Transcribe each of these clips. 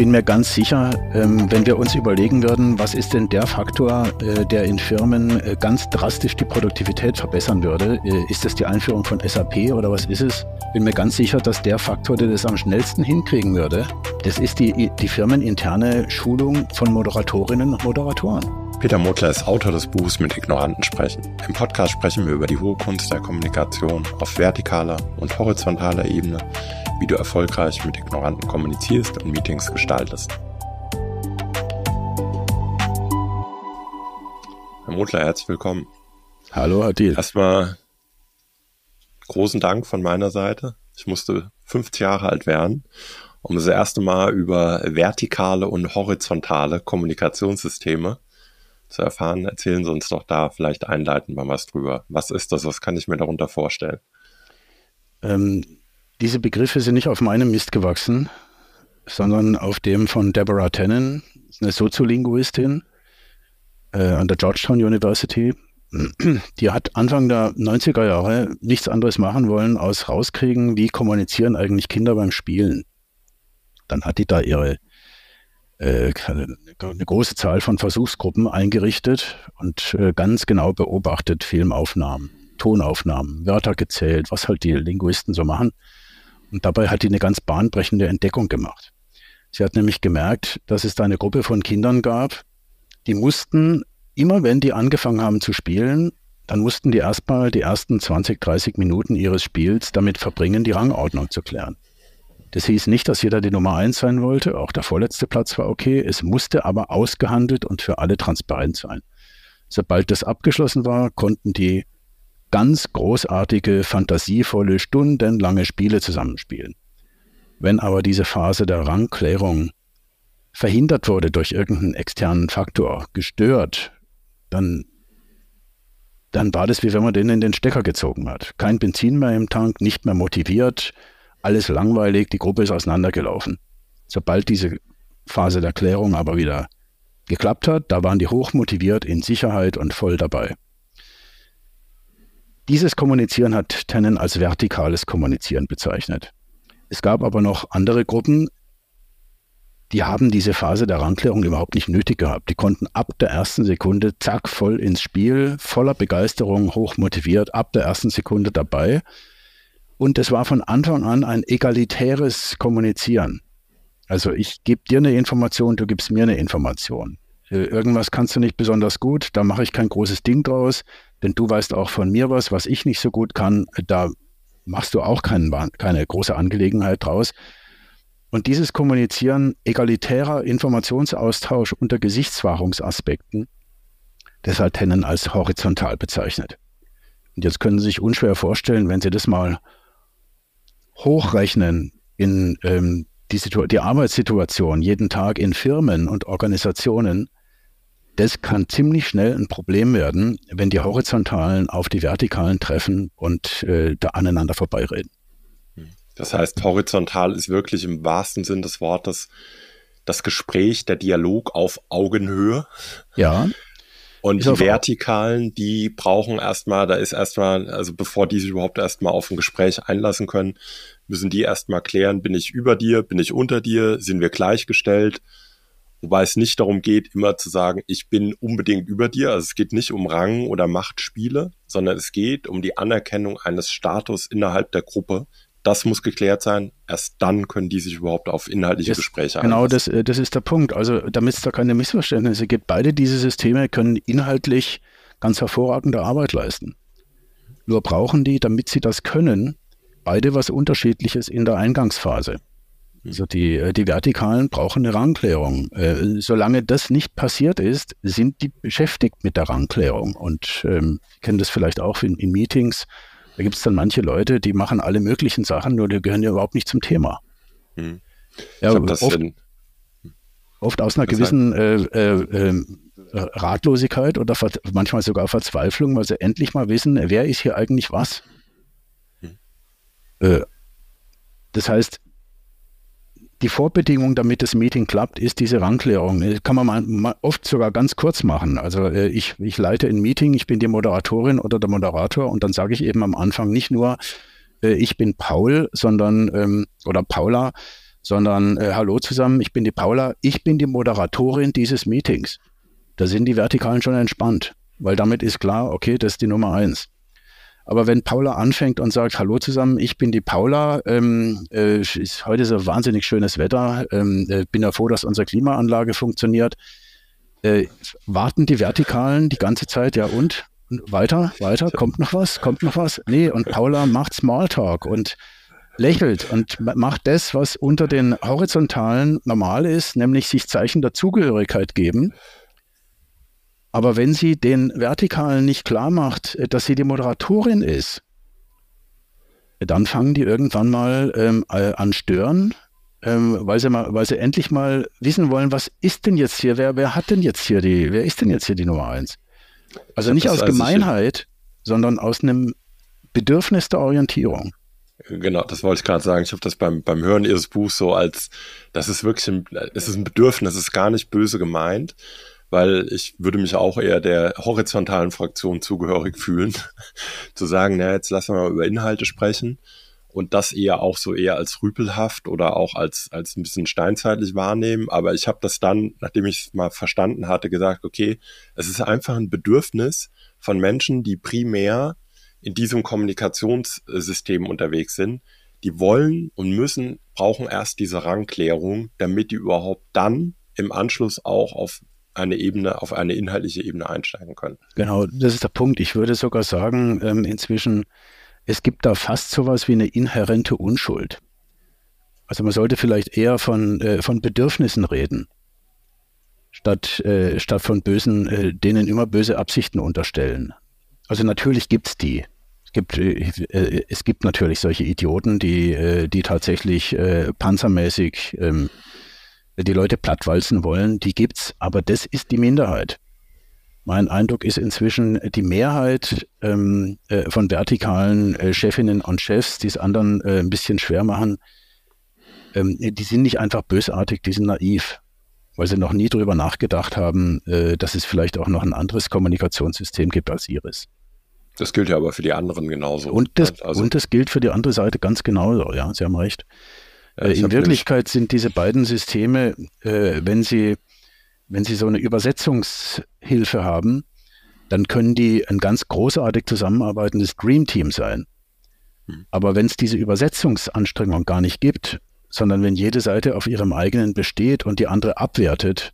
bin mir ganz sicher, ähm, wenn wir uns überlegen würden, was ist denn der Faktor, äh, der in Firmen äh, ganz drastisch die Produktivität verbessern würde, äh, ist das die Einführung von SAP oder was ist es? Bin mir ganz sicher, dass der Faktor, der das am schnellsten hinkriegen würde, das ist die, die firmeninterne Schulung von Moderatorinnen und Moderatoren. Peter Motler ist Autor des Buchs Mit Ignoranten sprechen. Im Podcast sprechen wir über die hohe Kunst der Kommunikation auf vertikaler und horizontaler Ebene wie du erfolgreich mit Ignoranten kommunizierst und Meetings gestaltest. Herr Mutler, herzlich willkommen. Hallo, Thiel. Erstmal großen Dank von meiner Seite. Ich musste 50 Jahre alt werden, um das erste Mal über vertikale und horizontale Kommunikationssysteme zu erfahren. Erzählen Sie uns doch da vielleicht einleitend mal was drüber. Was ist das? Was kann ich mir darunter vorstellen? Ähm, diese Begriffe sind nicht auf meinem Mist gewachsen, sondern auf dem von Deborah Tannen, eine Soziolinguistin äh, an der Georgetown University. Die hat Anfang der 90er Jahre nichts anderes machen wollen, als rauskriegen, wie kommunizieren eigentlich Kinder beim Spielen. Dann hat die da ihre äh, eine große Zahl von Versuchsgruppen eingerichtet und äh, ganz genau beobachtet Filmaufnahmen, Tonaufnahmen, Wörter gezählt, was halt die Linguisten so machen. Und dabei hat die eine ganz bahnbrechende Entdeckung gemacht. Sie hat nämlich gemerkt, dass es da eine Gruppe von Kindern gab, die mussten, immer wenn die angefangen haben zu spielen, dann mussten die erstmal die ersten 20, 30 Minuten ihres Spiels damit verbringen, die Rangordnung zu klären. Das hieß nicht, dass jeder die Nummer eins sein wollte, auch der vorletzte Platz war okay, es musste aber ausgehandelt und für alle transparent sein. Sobald das abgeschlossen war, konnten die ganz großartige, fantasievolle, stundenlange Spiele zusammenspielen. Wenn aber diese Phase der Rangklärung verhindert wurde durch irgendeinen externen Faktor, gestört, dann, dann war das wie wenn man den in den Stecker gezogen hat. Kein Benzin mehr im Tank, nicht mehr motiviert, alles langweilig, die Gruppe ist auseinandergelaufen. Sobald diese Phase der Klärung aber wieder geklappt hat, da waren die hochmotiviert, in Sicherheit und voll dabei. Dieses Kommunizieren hat Tennen als vertikales Kommunizieren bezeichnet. Es gab aber noch andere Gruppen, die haben diese Phase der Rangklärung überhaupt nicht nötig gehabt. Die konnten ab der ersten Sekunde zack voll ins Spiel, voller Begeisterung, hoch motiviert, ab der ersten Sekunde dabei. Und es war von Anfang an ein egalitäres Kommunizieren. Also ich gebe dir eine Information, du gibst mir eine Information. Äh, irgendwas kannst du nicht besonders gut, da mache ich kein großes Ding draus, denn du weißt auch von mir was, was ich nicht so gut kann, da machst du auch kein, keine große Angelegenheit draus. Und dieses Kommunizieren egalitärer Informationsaustausch unter Gesichtswahrungsaspekten, das hat Hennen als horizontal bezeichnet. Und jetzt können Sie sich unschwer vorstellen, wenn Sie das mal hochrechnen in ähm, die, die Arbeitssituation jeden Tag in Firmen und Organisationen, das kann ziemlich schnell ein Problem werden, wenn die Horizontalen auf die Vertikalen treffen und äh, da aneinander vorbeireden. Das heißt, horizontal ist wirklich im wahrsten Sinn des Wortes das Gespräch, der Dialog auf Augenhöhe. Ja. Und die Vertikalen, die brauchen erstmal, da ist erstmal, also bevor die sich überhaupt erstmal auf ein Gespräch einlassen können, müssen die erstmal klären, bin ich über dir, bin ich unter dir, sind wir gleichgestellt, Wobei es nicht darum geht, immer zu sagen, ich bin unbedingt über dir. Also es geht nicht um Rang oder Machtspiele, sondern es geht um die Anerkennung eines Status innerhalb der Gruppe. Das muss geklärt sein. Erst dann können die sich überhaupt auf inhaltliche das, Gespräche Genau, das, äh, das ist der Punkt. Also damit es da keine Missverständnisse gibt, beide diese Systeme können inhaltlich ganz hervorragende Arbeit leisten. Nur brauchen die, damit sie das können, beide was Unterschiedliches in der Eingangsphase. Also die, äh, die Vertikalen brauchen eine Rangklärung. Äh, solange das nicht passiert ist, sind die beschäftigt mit der Rangklärung. Und ähm, kennen das vielleicht auch in, in Meetings. Da gibt es dann manche Leute, die machen alle möglichen Sachen, nur die gehören ja überhaupt nicht zum Thema. Hm. Ja, oft, oft, aus einer gewissen äh, äh, ähm, Ratlosigkeit oder manchmal sogar Verzweiflung, weil sie endlich mal wissen, wer ist hier eigentlich was. Hm. Äh, das heißt, die Vorbedingung, damit das Meeting klappt, ist diese Rangklärung. Das kann man mal, oft sogar ganz kurz machen. Also äh, ich, ich leite ein Meeting, ich bin die Moderatorin oder der Moderator und dann sage ich eben am Anfang nicht nur, äh, ich bin Paul, sondern ähm, oder Paula, sondern äh, hallo zusammen, ich bin die Paula, ich bin die Moderatorin dieses Meetings. Da sind die Vertikalen schon entspannt, weil damit ist klar, okay, das ist die Nummer eins. Aber wenn Paula anfängt und sagt, hallo zusammen, ich bin die Paula, ähm, äh, ist, heute ist ein wahnsinnig schönes Wetter, ähm, äh, bin ja froh, dass unsere Klimaanlage funktioniert, äh, warten die Vertikalen die ganze Zeit, ja und? Weiter, weiter, kommt noch was, kommt noch was? Nee, und Paula macht Smalltalk und lächelt und macht das, was unter den horizontalen normal ist, nämlich sich Zeichen der Zugehörigkeit geben. Aber wenn sie den Vertikalen nicht klar macht, äh, dass sie die Moderatorin ist, dann fangen die irgendwann mal ähm, äh, an stören, ähm, weil, sie mal, weil sie endlich mal wissen wollen, was ist denn jetzt hier, wer, wer hat denn jetzt hier die, wer ist denn jetzt hier die Nummer eins? Also nicht aus Gemeinheit, sondern aus einem Bedürfnis der Orientierung. Genau, das wollte ich gerade sagen. Ich habe das beim, beim Hören Ihres Buchs so als, das ist wirklich ein, es ist ein Bedürfnis, es ist gar nicht böse gemeint, weil ich würde mich auch eher der horizontalen Fraktion zugehörig fühlen, zu sagen, na, jetzt lassen wir mal über Inhalte sprechen. Und das eher auch so eher als rüpelhaft oder auch als, als ein bisschen steinzeitlich wahrnehmen. Aber ich habe das dann, nachdem ich es mal verstanden hatte, gesagt, okay, es ist einfach ein Bedürfnis von Menschen, die primär in diesem Kommunikationssystem unterwegs sind, die wollen und müssen, brauchen erst diese Rangklärung, damit die überhaupt dann im Anschluss auch auf eine Ebene, auf eine inhaltliche Ebene einsteigen können. Genau, das ist der Punkt. Ich würde sogar sagen, ähm, inzwischen, es gibt da fast sowas wie eine inhärente Unschuld. Also man sollte vielleicht eher von, äh, von Bedürfnissen reden, statt, äh, statt von bösen, äh, denen immer böse Absichten unterstellen. Also natürlich gibt es die. Es gibt, äh, äh, es gibt natürlich solche Idioten, die, äh, die tatsächlich panzermäßig ähm, die Leute plattwalzen wollen. Die gibt's, aber das ist die Minderheit. Mein Eindruck ist inzwischen, die Mehrheit ähm, äh, von vertikalen äh, Chefinnen und Chefs, die es anderen äh, ein bisschen schwer machen, ähm, die sind nicht einfach bösartig, die sind naiv, weil sie noch nie darüber nachgedacht haben, dass es vielleicht auch noch ein anderes Kommunikationssystem gibt als ihres. Das gilt ja aber für die anderen genauso. Und das, also, und das gilt für die andere Seite ganz genauso, ja, Sie haben recht. Ja, äh, in Wirklichkeit sind diese beiden Systeme, äh, wenn sie, wenn sie so eine Übersetzungshilfe haben, dann können die ein ganz großartig zusammenarbeitendes Dream Team sein. Hm. Aber wenn es diese Übersetzungsanstrengung gar nicht gibt, sondern wenn jede Seite auf ihrem eigenen besteht und die andere abwertet,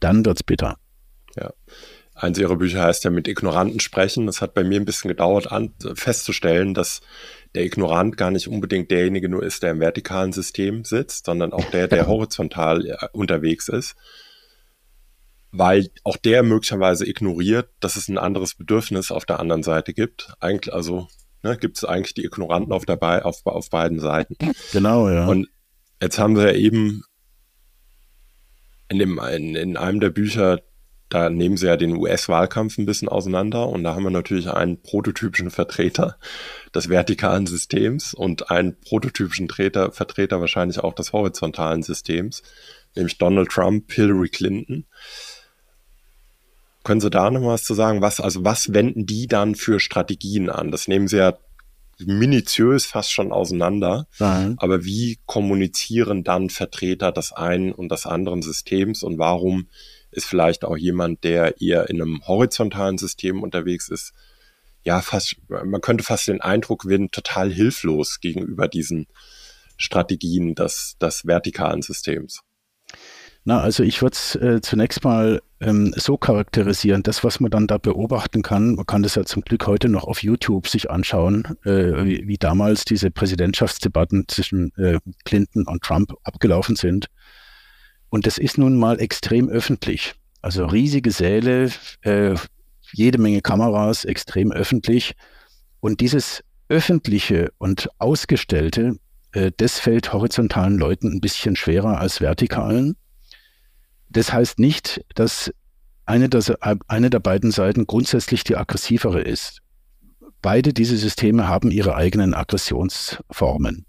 dann wird es bitter. Ja. Eins ihrer Bücher heißt ja mit Ignoranten sprechen. Das hat bei mir ein bisschen gedauert, an, festzustellen, dass der Ignorant gar nicht unbedingt derjenige nur ist, der im vertikalen System sitzt, sondern auch der, der horizontal äh, unterwegs ist. Weil auch der möglicherweise ignoriert, dass es ein anderes Bedürfnis auf der anderen Seite gibt. Eigentlich, also ne, gibt es eigentlich die Ignoranten auf, der, auf, auf beiden Seiten. Genau, ja. Und jetzt haben wir ja eben in, dem, in, in einem der Bücher da nehmen sie ja den US-Wahlkampf ein bisschen auseinander und da haben wir natürlich einen prototypischen Vertreter des vertikalen Systems und einen prototypischen Treter, Vertreter wahrscheinlich auch des horizontalen Systems, nämlich Donald Trump, Hillary Clinton. Können Sie da noch was zu sagen? Was, also was wenden die dann für Strategien an? Das nehmen sie ja minutiös fast schon auseinander. Nein. Aber wie kommunizieren dann Vertreter des einen und des anderen Systems und warum ist vielleicht auch jemand, der eher in einem horizontalen System unterwegs ist, ja, fast, man könnte fast den Eindruck gewinnen, total hilflos gegenüber diesen Strategien des, des vertikalen Systems. Na, also ich würde es äh, zunächst mal ähm, so charakterisieren, das, was man dann da beobachten kann, man kann das ja zum Glück heute noch auf YouTube sich anschauen, äh, wie, wie, damals diese Präsidentschaftsdebatten zwischen äh, Clinton und Trump abgelaufen sind. Und das ist nun mal extrem öffentlich. Also riesige Säle, äh, jede Menge Kameras, extrem öffentlich. Und dieses öffentliche und ausgestellte, äh, das fällt horizontalen Leuten ein bisschen schwerer als vertikalen. Das heißt nicht, dass eine der, eine der beiden Seiten grundsätzlich die aggressivere ist. Beide diese Systeme haben ihre eigenen Aggressionsformen.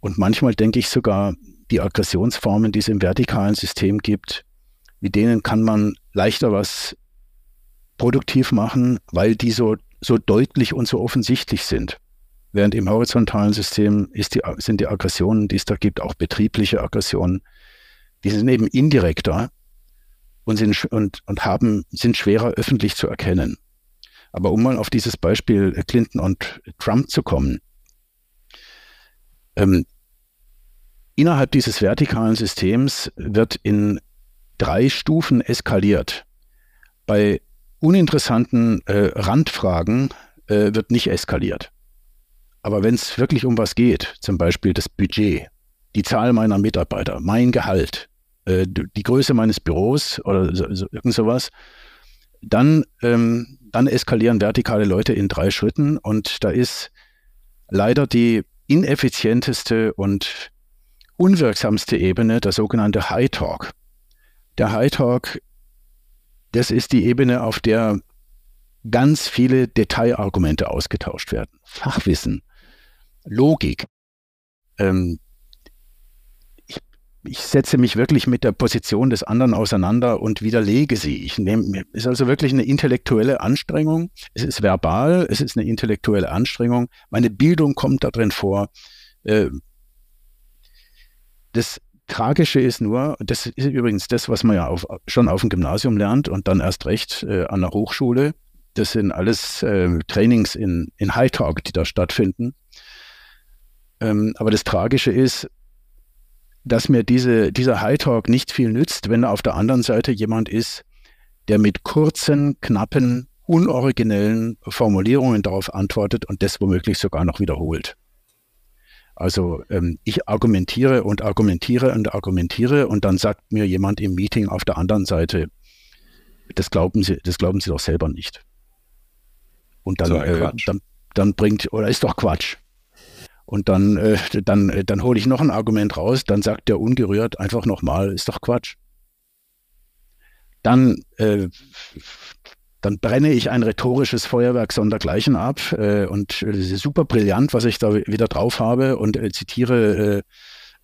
Und manchmal denke ich sogar, die Aggressionsformen, die es im vertikalen System gibt, mit denen kann man leichter was produktiv machen, weil die so, so deutlich und so offensichtlich sind. während im horizontalen System die, sind die Aggressionen, die es da gibt, auch betriebliche Aggressionen, die sind eben indirekter und, sind, und, und haben, sind schwerer öffentlich zu erkennen. Aber um mal auf dieses Beispiel Clinton und Trump zu kommen, ähm, innerhalb dieses vertikalen Systems wird in drei Stufen eskaliert. Bei uninteressanten äh, Randfragen äh, wird nicht eskaliert. Aber wenn es wirklich um was geht, zum Beispiel das Budget, die Zahl meiner Mitarbeiter, mein Gehalt, äh, die Größe meines Büros oder so, so, irgend sowas, dann, ähm, dann eskalieren vertikale Leute in drei Schritten und da ist leider die ineffizienteste und unwirksamste Ebene der sogenannte High Talk. Der High Talk, das ist die Ebene, auf der ganz viele Detailargumente ausgetauscht werden. Fachwissen, Logik. Ähm, ich, ich, setze mich wirklich mit der Position des anderen auseinander und widerlege sie. Ich nehme, es ist also wirklich eine intellektuelle Anstrengung. Es ist verbal, es ist eine intellektuelle Anstrengung. Meine Bildung kommt da drin vor. Äh, das Tragische ist nur, das ist übrigens das, was man ja auf, schon auf dem Gymnasium lernt und dann erst recht äh, an der Hochschule. Das sind alles äh, Trainings in, in High Talk, die da stattfinden. Ähm, aber das Tragische ist, dass mir diese, dieser High Talk nicht viel nützt, wenn da auf der anderen Seite jemand ist, der mit kurzen, knappen, unoriginellen Formulierungen darauf antwortet und das womöglich sogar noch wiederholt. Also ähm, ich argumentiere und argumentiere und argumentiere und dann sagt mir jemand im Meeting auf der anderen Seite, das glauben Sie, das glauben Sie doch selber nicht. Und dann, so äh, dann, dann bringt, oder ist doch Quatsch. Und dann, äh, dann, dann hole ich noch ein Argument raus, dann sagt der ungerührt einfach nochmal, ist doch Quatsch. Dann äh, dann brenne ich ein rhetorisches Feuerwerk sondergleichen ab äh, und es ist super brillant, was ich da wieder drauf habe und äh, zitiere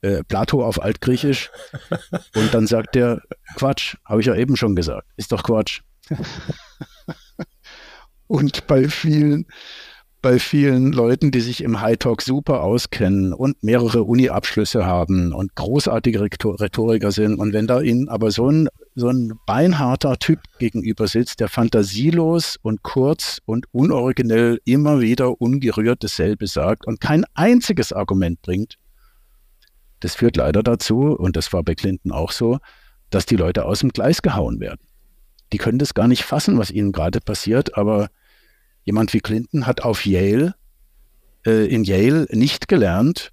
äh, äh Plato auf Altgriechisch und dann sagt der Quatsch, habe ich ja eben schon gesagt, ist doch Quatsch. und bei vielen bei vielen Leuten, die sich im High Talk super auskennen und mehrere Uni-Abschlüsse haben und großartige Rhetoriker sind. Und wenn da ihnen aber so ein, so ein beinharter Typ gegenüber sitzt, der fantasielos und kurz und unoriginell immer wieder ungerührt dasselbe sagt und kein einziges Argument bringt, das führt leider dazu, und das war bei Clinton auch so, dass die Leute aus dem Gleis gehauen werden. Die können das gar nicht fassen, was ihnen gerade passiert, aber Jemand wie Clinton hat auf Yale, äh, in Yale nicht gelernt,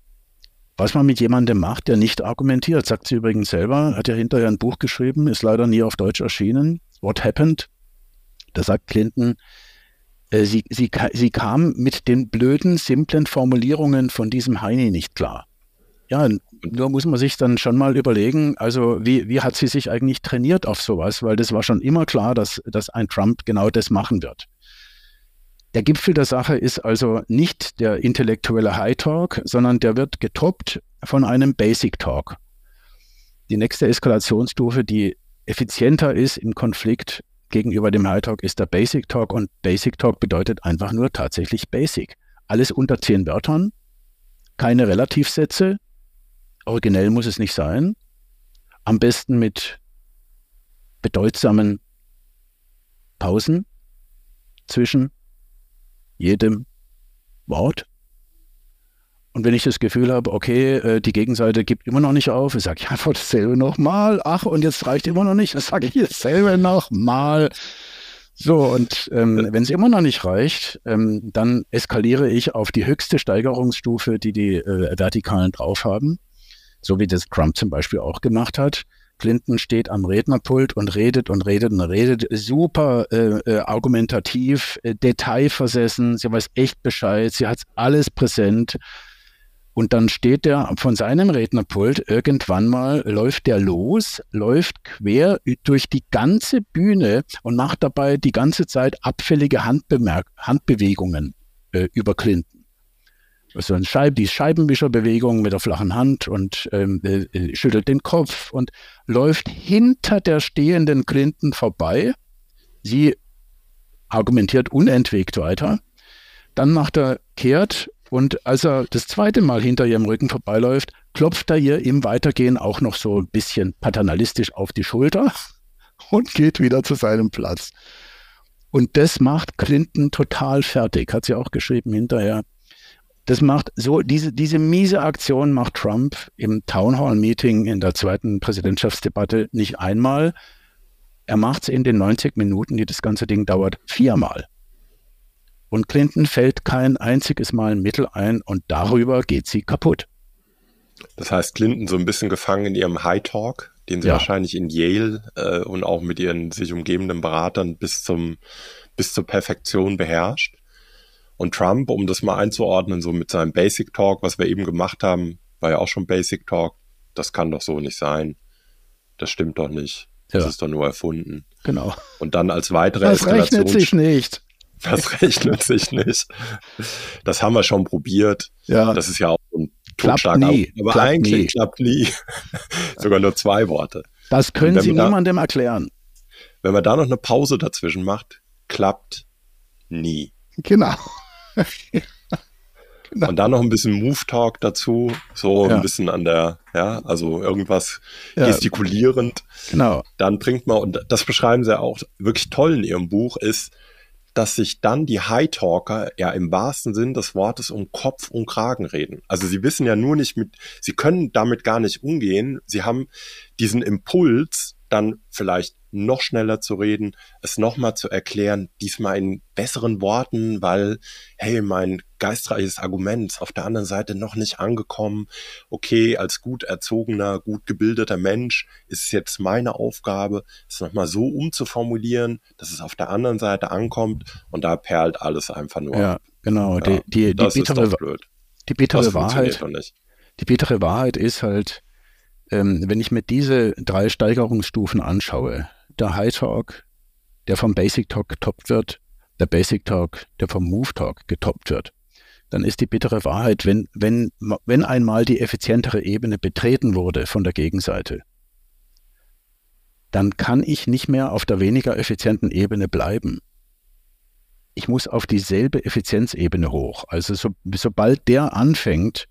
was man mit jemandem macht, der nicht argumentiert. Sagt sie übrigens selber, hat ja hinterher ein Buch geschrieben, ist leider nie auf Deutsch erschienen. What Happened? Da sagt Clinton, äh, sie, sie, sie kam mit den blöden, simplen Formulierungen von diesem Heini nicht klar. Ja, nur muss man sich dann schon mal überlegen, also wie, wie hat sie sich eigentlich trainiert auf sowas? Weil das war schon immer klar, dass, dass ein Trump genau das machen wird. Der Gipfel der Sache ist also nicht der intellektuelle High Talk, sondern der wird getoppt von einem Basic Talk. Die nächste Eskalationsstufe, die effizienter ist im Konflikt gegenüber dem High Talk, ist der Basic Talk und Basic Talk bedeutet einfach nur tatsächlich Basic. Alles unter zehn Wörtern, keine Relativsätze, originell muss es nicht sein, am besten mit bedeutsamen Pausen zwischen jedem Wort. Und wenn ich das Gefühl habe, okay, äh, die Gegenseite gibt immer noch nicht auf, ich sage ich einfach dasselbe nochmal. Ach, und jetzt reicht immer noch nicht, dann sage ich dasselbe nochmal. So, und ähm, wenn es immer noch nicht reicht, ähm, dann eskaliere ich auf die höchste Steigerungsstufe, die die äh, Vertikalen drauf haben, so wie das Trump zum Beispiel auch gemacht hat. Clinton steht am Rednerpult und redet und redet und redet. Super äh, äh, argumentativ, äh, detailversessen. Sie weiß echt Bescheid. Sie hat alles präsent. Und dann steht der von seinem Rednerpult irgendwann mal, läuft der los, läuft quer durch die ganze Bühne und macht dabei die ganze Zeit abfällige Handbemerk Handbewegungen äh, über Clinton so ein Scheib, die Scheibenwischerbewegung mit der flachen Hand und ähm, äh, schüttelt den Kopf und läuft hinter der stehenden Clinton vorbei. Sie argumentiert unentwegt weiter. Dann macht er kehrt Und als er das zweite Mal hinter ihrem Rücken vorbeiläuft, klopft er ihr im Weitergehen auch noch so ein bisschen paternalistisch auf die Schulter und geht wieder zu seinem Platz. Und das macht Clinton total fertig, hat sie auch geschrieben hinterher. Das macht so, diese, diese miese Aktion macht Trump im Town Hall Meeting in der zweiten Präsidentschaftsdebatte nicht einmal. Er macht es in den 90 Minuten, die das ganze Ding dauert, viermal. Und Clinton fällt kein einziges Mal ein Mittel ein und darüber geht sie kaputt. Das heißt, Clinton so ein bisschen gefangen in ihrem High Talk, den sie ja. wahrscheinlich in Yale äh, und auch mit ihren sich umgebenden Beratern bis zum bis zur Perfektion beherrscht. Und Trump, um das mal einzuordnen, so mit seinem Basic Talk, was wir eben gemacht haben, war ja auch schon Basic Talk. Das kann doch so nicht sein. Das stimmt doch nicht. Das ja. ist doch nur erfunden. Genau. Und dann als weitere das Eskalation. Das rechnet sich nicht. Das rechnet sich nicht. Das haben wir schon probiert. Ja. Das ist ja auch ein Totschlag. Nie. Aber klappt eigentlich nie. klappt nie. Sogar nur zwei Worte. Das können Sie niemandem da, erklären. Wenn man da noch eine Pause dazwischen macht, klappt nie. Genau. genau. Und dann noch ein bisschen Move Talk dazu, so ja. ein bisschen an der, ja, also irgendwas ja. gestikulierend. Genau. Dann bringt man, und das beschreiben sie auch wirklich toll in ihrem Buch, ist, dass sich dann die High Talker ja im wahrsten Sinn des Wortes um Kopf und Kragen reden. Also sie wissen ja nur nicht mit, sie können damit gar nicht umgehen. Sie haben diesen Impuls, dann vielleicht noch schneller zu reden, es nochmal zu erklären, diesmal in besseren Worten, weil, hey, mein geistreiches Argument ist auf der anderen Seite noch nicht angekommen. Okay, als gut erzogener, gut gebildeter Mensch ist es jetzt meine Aufgabe, es nochmal so umzuformulieren, dass es auf der anderen Seite ankommt und da perlt alles einfach nur. Ja, genau. Ja, die, die, die bittere, die bittere Wahrheit. Die bittere Wahrheit ist halt, ähm, wenn ich mir diese drei Steigerungsstufen anschaue, der High Talk, der vom Basic Talk getoppt wird, der Basic Talk, der vom Move Talk getoppt wird, dann ist die bittere Wahrheit, wenn, wenn, wenn einmal die effizientere Ebene betreten wurde von der Gegenseite, dann kann ich nicht mehr auf der weniger effizienten Ebene bleiben. Ich muss auf dieselbe Effizienzebene hoch. Also so, sobald der anfängt,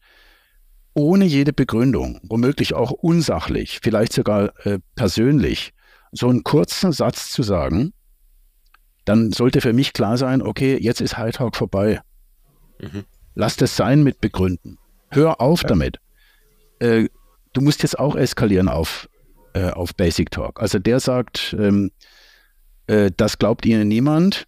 ohne jede Begründung, womöglich auch unsachlich, vielleicht sogar äh, persönlich, so einen kurzen Satz zu sagen, dann sollte für mich klar sein, okay, jetzt ist High Talk vorbei. Mhm. Lass das sein mit Begründen. Hör auf ja. damit. Äh, du musst jetzt auch eskalieren auf, äh, auf Basic Talk. Also der sagt, ähm, äh, das glaubt Ihnen niemand,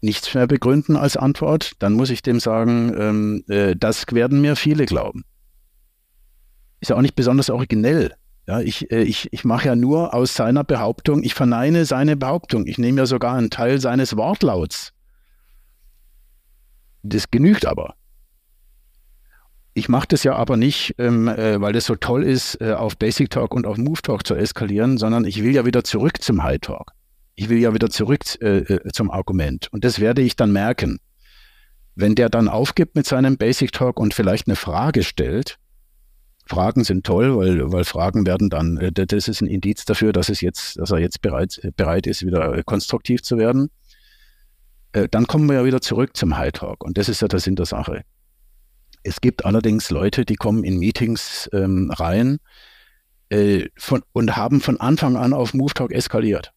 nichts mehr begründen als Antwort, dann muss ich dem sagen, ähm, äh, das werden mir viele glauben. Ist ja auch nicht besonders originell. Ja, ich, äh, ich, ich mache ja nur aus seiner Behauptung, ich verneine seine Behauptung. Ich nehme ja sogar einen Teil seines Wortlauts. Das genügt aber. Ich mache das ja aber nicht, ähm, äh, weil das so toll ist, äh, auf Basic Talk und auf Move Talk zu eskalieren, sondern ich will ja wieder zurück zum High Talk. Ich will ja wieder zurück äh, äh, zum Argument. Und das werde ich dann merken. Wenn der dann aufgibt mit seinem Basic Talk und vielleicht eine Frage stellt, Fragen sind toll, weil, weil Fragen werden dann, äh, das ist ein Indiz dafür, dass es jetzt, dass er jetzt bereit, bereit ist, wieder konstruktiv zu werden. Äh, dann kommen wir ja wieder zurück zum High Talk. Und das ist ja der Sinn der Sache. Es gibt allerdings Leute, die kommen in Meetings ähm, rein äh, von, und haben von Anfang an auf Move Talk eskaliert.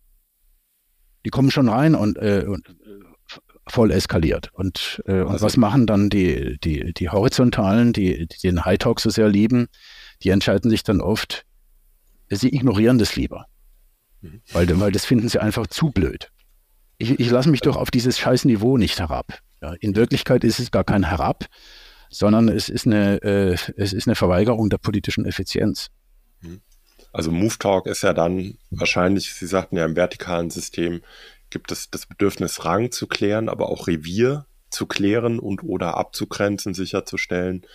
Die kommen schon rein und, äh, und äh, voll eskaliert. Und, äh, also, und was machen dann die, die, die Horizontalen, die, die den High Talk so sehr lieben? Die entscheiden sich dann oft, sie ignorieren das lieber. Mhm. Weil, weil das finden sie einfach zu blöd. Ich, ich lasse mich doch auf dieses scheiß Niveau nicht herab. Ja, in Wirklichkeit ist es gar kein Herab, sondern es ist eine, äh, es ist eine Verweigerung der politischen Effizienz. Mhm. Also Move Talk ist ja dann wahrscheinlich, Sie sagten ja im vertikalen System, gibt es das Bedürfnis, Rang zu klären, aber auch Revier zu klären und oder abzugrenzen, sicherzustellen.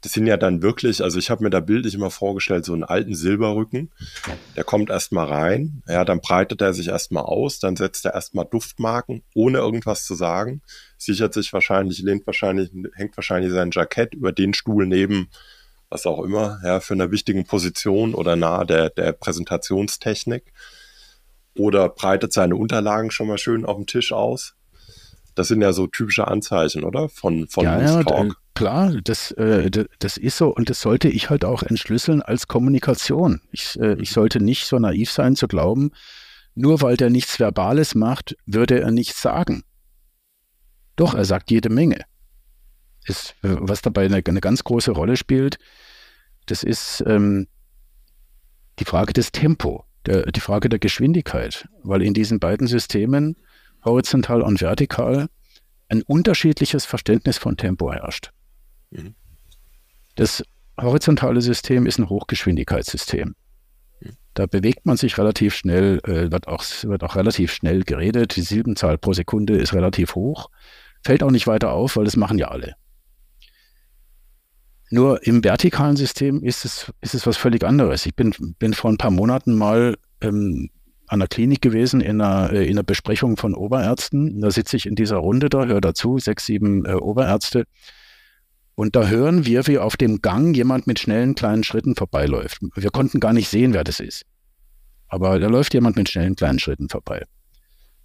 Das sind ja dann wirklich, also ich habe mir da bildlich immer vorgestellt, so einen alten Silberrücken. Der kommt erstmal rein, ja, dann breitet er sich erstmal aus, dann setzt er erstmal Duftmarken, ohne irgendwas zu sagen, sichert sich wahrscheinlich, lehnt wahrscheinlich, hängt wahrscheinlich sein Jackett über den Stuhl neben, was auch immer, ja, für eine wichtigen Position oder nahe der, der Präsentationstechnik oder breitet seine Unterlagen schon mal schön auf dem Tisch aus. Das sind ja so typische Anzeichen, oder? Von, von ja, ja, klar, das, äh, das ist so und das sollte ich halt auch entschlüsseln als Kommunikation. Ich, äh, ich sollte nicht so naiv sein zu glauben, nur weil der nichts Verbales macht, würde er nichts sagen. Doch, er sagt jede Menge. Ist, äh, was dabei eine, eine, ganz große Rolle spielt, das ist ähm, die Frage des Tempo, der, die Frage der Geschwindigkeit, weil in diesen beiden Systemen, horizontal und vertikal, ein unterschiedliches Verständnis von Tempo herrscht. Mhm. Das horizontale System ist ein Hochgeschwindigkeitssystem. Da bewegt man sich relativ schnell, äh, wird, auch, wird auch relativ schnell geredet. Die Silbenzahl pro Sekunde ist relativ hoch. Fällt auch nicht weiter auf, weil das machen ja alle. Nur im vertikalen System ist es, ist es was völlig anderes. Ich bin, bin vor ein paar Monaten mal ähm, an der Klinik gewesen in einer, äh, in einer Besprechung von Oberärzten. Da sitze ich in dieser Runde da, höre dazu, sechs, sieben äh, Oberärzte. Und da hören wir, wie auf dem Gang jemand mit schnellen kleinen Schritten vorbeiläuft. Wir konnten gar nicht sehen, wer das ist. Aber da läuft jemand mit schnellen kleinen Schritten vorbei.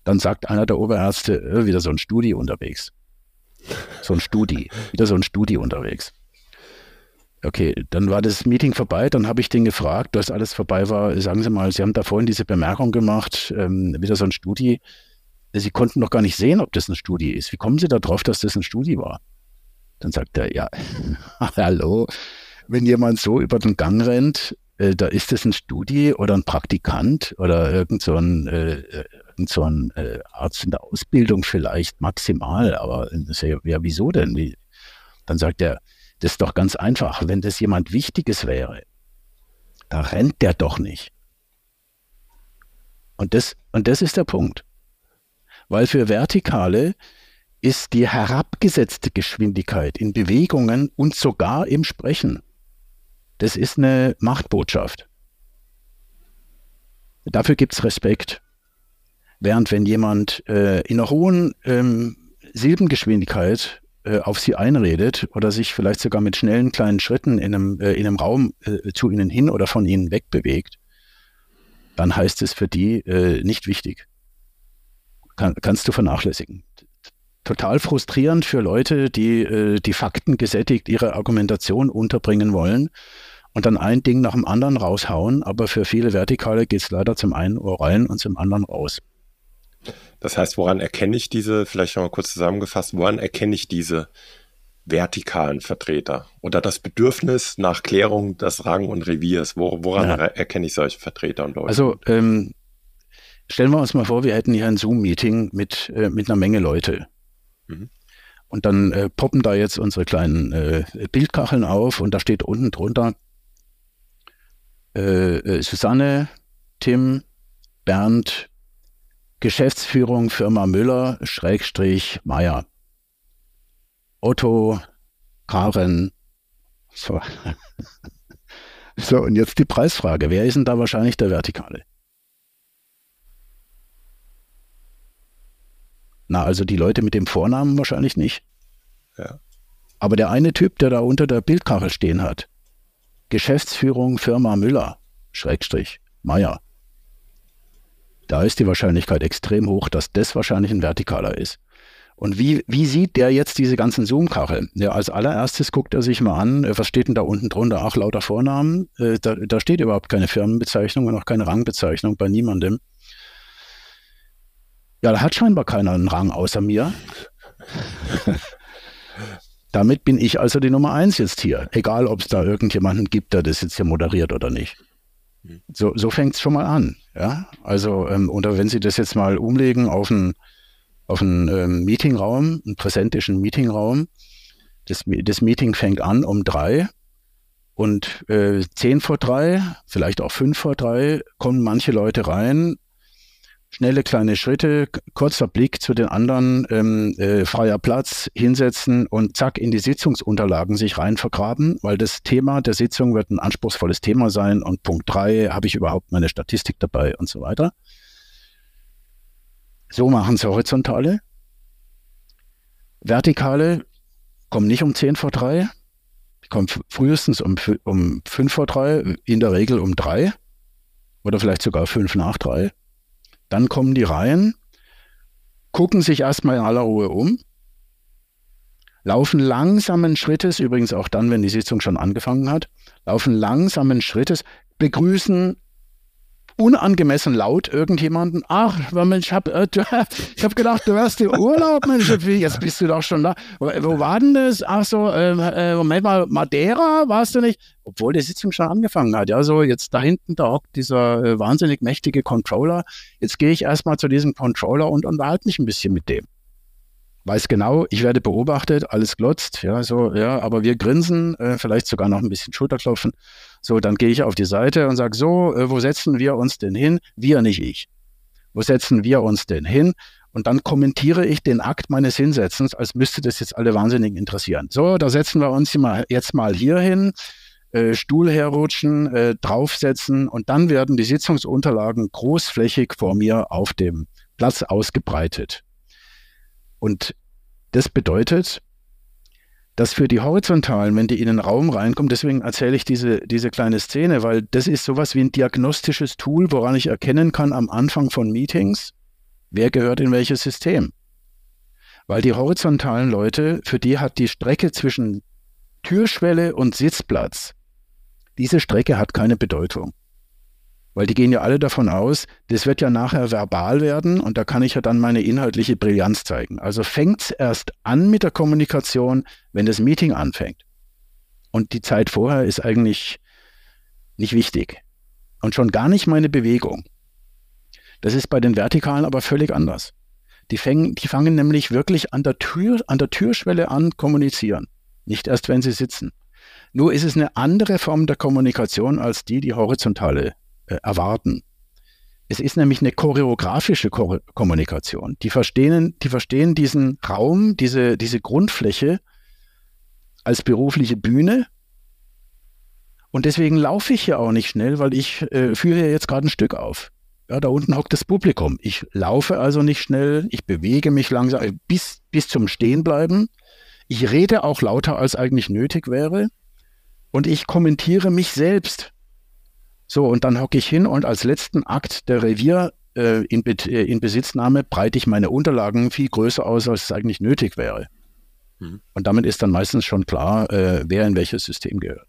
Dann sagt einer der Oberärzte, äh, wieder so ein Studi unterwegs. So ein Studi, wieder so ein Studi unterwegs. Okay, dann war das Meeting vorbei, dann habe ich den gefragt, dass alles vorbei war, sagen Sie mal, Sie haben da vorhin diese Bemerkung gemacht, ähm, wieder so ein Studi. Sie konnten doch gar nicht sehen, ob das ein Studi ist. Wie kommen Sie da drauf, dass das ein Studi war? Dann sagt er, ja, hallo, wenn jemand so über den Gang rennt, äh, da ist es ein Studi oder ein Praktikant oder irgend so ein, äh, irgend so ein äh, Arzt in der Ausbildung vielleicht maximal, aber ja, ja, wieso denn? Wie? Dann sagt er, das ist doch ganz einfach. Wenn das jemand Wichtiges wäre, da rennt der doch nicht. Und das, und das ist der Punkt. Weil für Vertikale ist die herabgesetzte Geschwindigkeit in Bewegungen und sogar im Sprechen, das ist eine Machtbotschaft. Dafür gibt es Respekt. Während wenn jemand äh, in einer hohen ähm, Silbengeschwindigkeit äh, auf sie einredet oder sich vielleicht sogar mit schnellen kleinen Schritten in einem, äh, in einem Raum äh, zu ihnen hin oder von ihnen wegbewegt, dann heißt es für die äh, nicht wichtig. Kann, kannst du vernachlässigen. Total frustrierend für Leute, die äh, die Fakten gesättigt ihre Argumentation unterbringen wollen und dann ein Ding nach dem anderen raushauen, aber für viele Vertikale geht es leider zum einen Ohr rein und zum anderen raus. Das heißt, woran erkenne ich diese, vielleicht nochmal kurz zusammengefasst, woran erkenne ich diese vertikalen Vertreter oder das Bedürfnis nach Klärung des Rang und Reviers? woran ja. erkenne ich solche Vertreter und Leute? Also ähm, stellen wir uns mal vor, wir hätten hier ein Zoom-Meeting mit, äh, mit einer Menge Leute. Mhm. Und dann äh, poppen da jetzt unsere kleinen äh, Bildkacheln auf und da steht unten drunter äh, äh, Susanne, Tim, Bernd, Geschäftsführung Firma Müller, Schrägstrich Meier. Otto, Karen. So. so, und jetzt die Preisfrage. Wer ist denn da wahrscheinlich der Vertikale? Na, also die Leute mit dem Vornamen wahrscheinlich nicht. Ja. Aber der eine Typ, der da unter der Bildkachel stehen hat, Geschäftsführung Firma Müller, Schrägstrich, Meier da ist die Wahrscheinlichkeit extrem hoch, dass das wahrscheinlich ein Vertikaler ist. Und wie, wie sieht der jetzt diese ganzen Zoom-Kacheln? Ja, als allererstes guckt er sich mal an, äh, was steht denn da unten drunter? Ach, lauter Vornamen. Äh, da, da steht überhaupt keine Firmenbezeichnung und auch keine Rangbezeichnung bei niemandem. Ja, da hat scheinbar keiner einen Rang außer mir. Damit bin ich also die Nummer eins jetzt hier. Egal, ob es da irgendjemanden gibt, der das jetzt hier moderiert oder nicht. So, so fängt es schon mal an. Ja? Also, ähm, oder wenn Sie das jetzt mal umlegen auf einen, auf einen ähm, Meetingraum, einen präsentischen Meetingraum, das, das Meeting fängt an um drei und äh, zehn vor drei, vielleicht auch fünf vor drei, kommen manche Leute rein, schnelle kleine Schritte, kurzer Blick zu den anderen, ähm, äh, freier Platz, hinsetzen und zack in die Sitzungsunterlagen sich rein vergraben, weil das Thema der Sitzung wird ein anspruchsvolles Thema sein und Punkt drei habe ich überhaupt meine Statistik dabei und so weiter. So machen es Horizontale. Vertikale kommen nicht um 10 vor 3, die kommen frühestens um, um 5 vor 3, in der Regel um 3 oder vielleicht sogar 5 nach 3. Dann kommen die rein gucken sich erstmal in aller Ruhe um, laufen langsamen Schrittes, übrigens auch dann, wenn die Sitzung schon angefangen hat, laufen langsamen Schrittes, begrüßen unangemessen laut irgendjemanden. Ach, ich habe äh, hab gedacht, du wärst im Urlaub, Mensch, jetzt bist du doch schon da. Wo, war denn das? Ach so, äh, äh, Moment mal, Madeira, warst du nicht? Obwohl die Sitzung schon angefangen hat. Ja, so jetzt da hinten, da hockt dieser äh, wahnsinnig mächtige Controller. Jetzt gehe ich erstmal zu diesem Controller und unterhalte mich ein bisschen mit dem weiß genau, ich werde beobachtet, alles glotzt, ja, so, ja, aber wir grinsen, äh, vielleicht sogar noch ein bisschen Schulterklopfen. So, dann gehe ich auf die Seite und sage, so, äh, wo setzen wir uns denn hin? Wir, nicht ich. Wo setzen wir uns denn hin? Und dann kommentiere ich den Akt meines Hinsetzens, als müsste das jetzt alle wahnsinnig interessieren. So, da setzen wir uns jetzt mal hier hin, äh, Stuhl herrutschen, äh, draufsetzen und dann werden die Sitzungsunterlagen großflächig vor mir auf dem Platz ausgebreitet. Und das bedeutet, dass für die Horizontalen, wenn die in den Raum reinkommen, deswegen erzähle ich diese, diese kleine Szene, weil das ist sowas wie ein diagnostisches Tool, woran ich erkennen kann am Anfang von Meetings, wer gehört in welches System. Weil die horizontalen Leute, für die hat die Strecke zwischen Türschwelle und Sitzplatz, diese Strecke hat keine Bedeutung. Weil die gehen ja alle davon aus, das wird ja nachher verbal werden und da kann ich ja dann meine inhaltliche Brillanz zeigen. Also fängt es erst an mit der Kommunikation, wenn das Meeting anfängt. Und die Zeit vorher ist eigentlich nicht wichtig. Und schon gar nicht meine Bewegung. Das ist bei den Vertikalen aber völlig anders. Die, fängen, die fangen nämlich wirklich an der, Tür, an der Türschwelle an kommunizieren. Nicht erst, wenn sie sitzen. Nur ist es eine andere Form der Kommunikation als die, die horizontale äh, erwarten. Es ist nämlich eine choreografische Ko Kommunikation. Die verstehen, die verstehen diesen Raum, diese, diese Grundfläche als berufliche Bühne. Und deswegen laufe ich hier auch nicht schnell, weil ich äh, führe jetzt gerade ein Stück auf. Ja, da unten hockt das Publikum. Ich laufe also nicht schnell, ich bewege mich langsam bis, bis zum Stehenbleiben. Ich rede auch lauter, als eigentlich nötig wäre. Und ich kommentiere mich selbst. So, und dann hocke ich hin und als letzten Akt der Revier äh, in, Be äh, in, Besitznahme breite ich meine Unterlagen viel größer aus, als es eigentlich nötig wäre. Mhm. Und damit ist dann meistens schon klar, äh, wer in welches System gehört.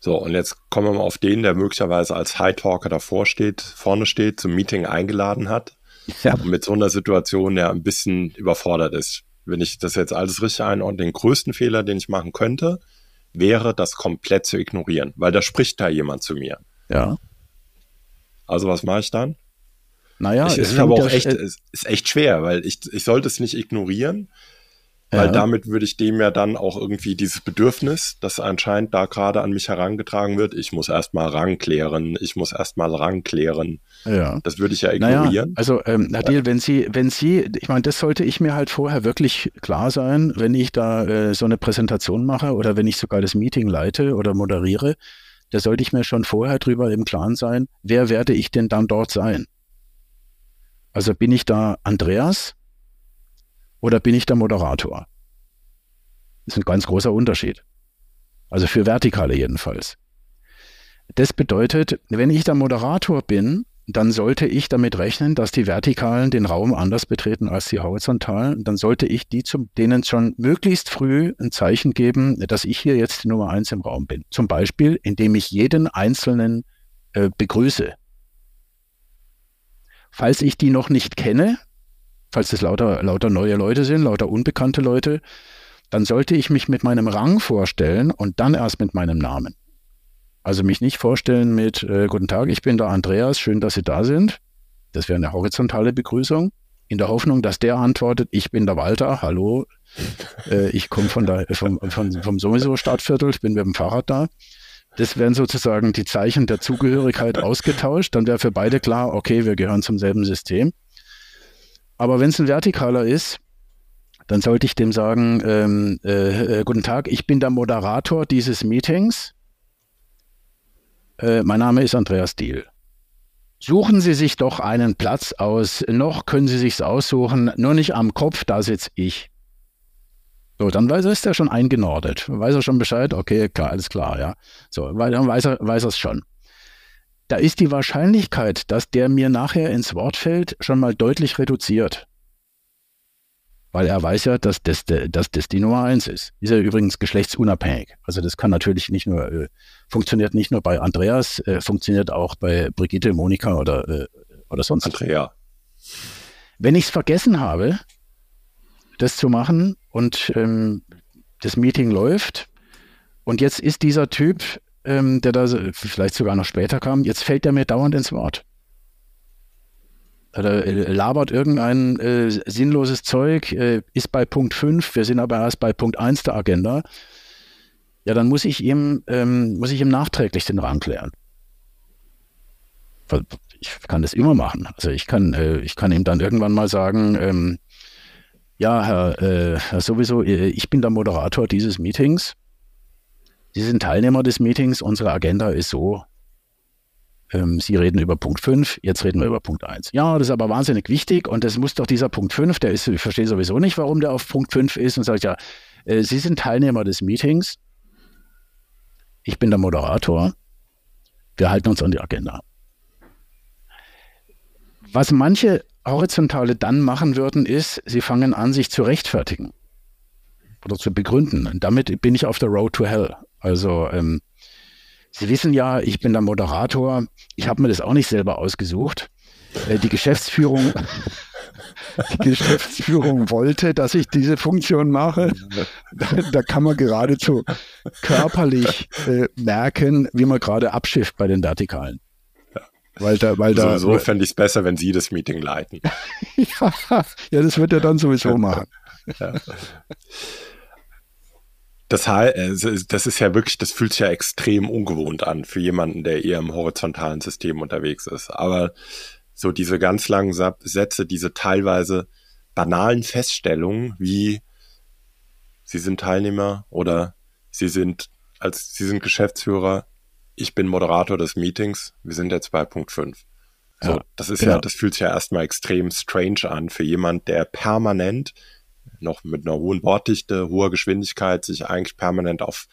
So, und jetzt kommen wir mal auf den, der möglicherweise als High Talker davor steht, vorne steht, zum Meeting eingeladen hat. Ja. Und mit so einer Situation ja ein bisschen überfordert ist. Wenn ich das jetzt alles richtig einordne, den größten Fehler, den ich machen könnte, wäre, das komplett zu ignorieren, weil da spricht da jemand zu mir. Ja. Also was mache ich dann? Naja, es ist aber auch echt, es ist echt schwer, weil ich, ich sollte es nicht ignorieren, weil ja. damit würde ich dem ja dann auch irgendwie dieses Bedürfnis, das anscheinend da gerade an mich herangetragen wird, ich muss erstmal ranklären, ich muss erstmal ranklären. Ja. Das würde ich ja ignorieren. Naja, also ähm, Nadil, wenn Sie, wenn Sie, ich meine, das sollte ich mir halt vorher wirklich klar sein, wenn ich da äh, so eine Präsentation mache oder wenn ich sogar das Meeting leite oder moderiere, da sollte ich mir schon vorher drüber im Klaren sein, wer werde ich denn dann dort sein? Also bin ich da Andreas? Oder bin ich der Moderator? Das ist ein ganz großer Unterschied. Also für Vertikale jedenfalls. Das bedeutet, wenn ich der Moderator bin, dann sollte ich damit rechnen, dass die Vertikalen den Raum anders betreten als die Horizontalen. Dann sollte ich die zum, denen schon möglichst früh ein Zeichen geben, dass ich hier jetzt die Nummer eins im Raum bin. Zum Beispiel, indem ich jeden Einzelnen äh, begrüße. Falls ich die noch nicht kenne, falls es lauter, lauter neue Leute sind, lauter unbekannte Leute, dann sollte ich mich mit meinem Rang vorstellen und dann erst mit meinem Namen. Also mich nicht vorstellen mit äh, Guten Tag, ich bin der Andreas, schön, dass Sie da sind. Das wäre eine horizontale Begrüßung. In der Hoffnung, dass der antwortet, ich bin der Walter, hallo, äh, ich komme von der, vom, vom, vom sowieso Stadtviertel, ich bin mit dem Fahrrad da. Das wären sozusagen die Zeichen der Zugehörigkeit ausgetauscht. Dann wäre für beide klar, okay, wir gehören zum selben System. Aber wenn es ein Vertikaler ist, dann sollte ich dem sagen, ähm, äh, äh, guten Tag, ich bin der Moderator dieses Meetings. Äh, mein Name ist Andreas Diel. Suchen Sie sich doch einen Platz aus. Noch können Sie sich's aussuchen, nur nicht am Kopf, da sitze ich. So, dann weiß er, ist er schon eingenordet. Weiß er schon Bescheid? Okay, klar, alles klar, ja. So, dann weiß er, weiß er es schon. Da ist die Wahrscheinlichkeit, dass der mir nachher ins Wort fällt, schon mal deutlich reduziert. Weil er weiß ja, dass das, dass das die Nummer eins ist. Ist ja übrigens geschlechtsunabhängig. Also das kann natürlich nicht nur, äh, funktioniert nicht nur bei Andreas, äh, funktioniert auch bei Brigitte, Monika oder, äh, oder sonst. Andrea. Wenn ich es vergessen habe, das zu machen und ähm, das Meeting läuft und jetzt ist dieser Typ, ähm, der da vielleicht sogar noch später kam, jetzt fällt er mir dauernd ins Wort. Oder äh, labert irgendein äh, sinnloses Zeug, äh, ist bei Punkt 5, wir sind aber erst bei Punkt 1 der Agenda. Ja, dann muss ich ihm, ähm, muss ich ihm nachträglich den Rang klären. Ich kann das immer machen. Also ich kann, äh, ich kann ihm dann irgendwann mal sagen, ähm, ja, Herr, äh, Herr sowieso, äh, ich bin der Moderator dieses Meetings. Sie sind Teilnehmer des Meetings. Unsere Agenda ist so. Ähm, Sie reden über Punkt 5, jetzt reden wir über Punkt 1. Ja, das ist aber wahnsinnig wichtig und das muss doch dieser Punkt 5, der ist, ich verstehe sowieso nicht, warum der auf Punkt 5 ist und sagt, ja, äh, Sie sind Teilnehmer des Meetings. Ich bin der Moderator. Wir halten uns an die Agenda. Was manche Horizontale dann machen würden, ist, sie fangen an, sich zu rechtfertigen oder zu begründen. Und damit bin ich auf der Road to Hell. Also ähm, Sie wissen ja, ich bin der Moderator. Ich habe mir das auch nicht selber ausgesucht. Äh, die Geschäftsführung, die Geschäftsführung wollte, dass ich diese Funktion mache. Da, da kann man geradezu körperlich äh, merken, wie man gerade abschifft bei den Vertikalen. Weil da, weil da, sowieso fände ich es besser, wenn Sie das Meeting leiten. ja, ja, das wird er dann sowieso machen. Ja. Das, äh, das ist ja wirklich, das fühlt sich ja extrem ungewohnt an für jemanden, der eher im horizontalen System unterwegs ist. Aber so diese ganz langen Sätze, diese teilweise banalen Feststellungen wie Sie sind Teilnehmer oder Sie sind als Sie sind Geschäftsführer, ich bin Moderator des Meetings, wir sind jetzt bei Punkt 5. So, ja, das ist genau. ja, das fühlt sich ja erstmal extrem strange an für jemand, der permanent noch mit einer hohen Wortdichte, hoher Geschwindigkeit sich eigentlich permanent auf,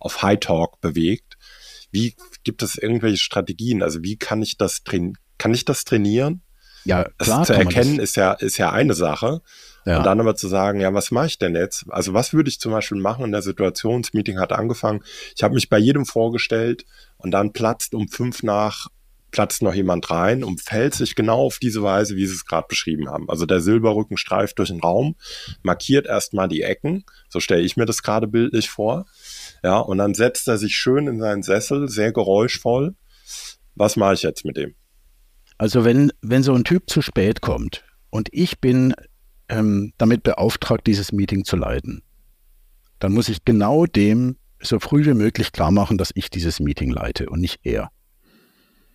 auf High Talk bewegt. Wie gibt es irgendwelche Strategien? Also wie kann ich das trainieren? Kann ich das trainieren? Ja, klar. Das zu erkennen ist ja, ist ja eine Sache. Ja. Und dann aber zu sagen, ja, was mache ich denn jetzt? Also was würde ich zum Beispiel machen in der Situation? Das Meeting hat angefangen. Ich habe mich bei jedem vorgestellt und dann platzt um fünf nach platzt noch jemand rein und fällt sich genau auf diese Weise, wie sie es gerade beschrieben haben. Also der Silberrücken streift durch den Raum, markiert erstmal die Ecken, so stelle ich mir das gerade bildlich vor. Ja, und dann setzt er sich schön in seinen Sessel, sehr geräuschvoll. Was mache ich jetzt mit dem? Also wenn, wenn so ein Typ zu spät kommt und ich bin ähm, damit beauftragt, dieses Meeting zu leiten, dann muss ich genau dem so früh wie möglich klar machen, dass ich dieses Meeting leite und nicht er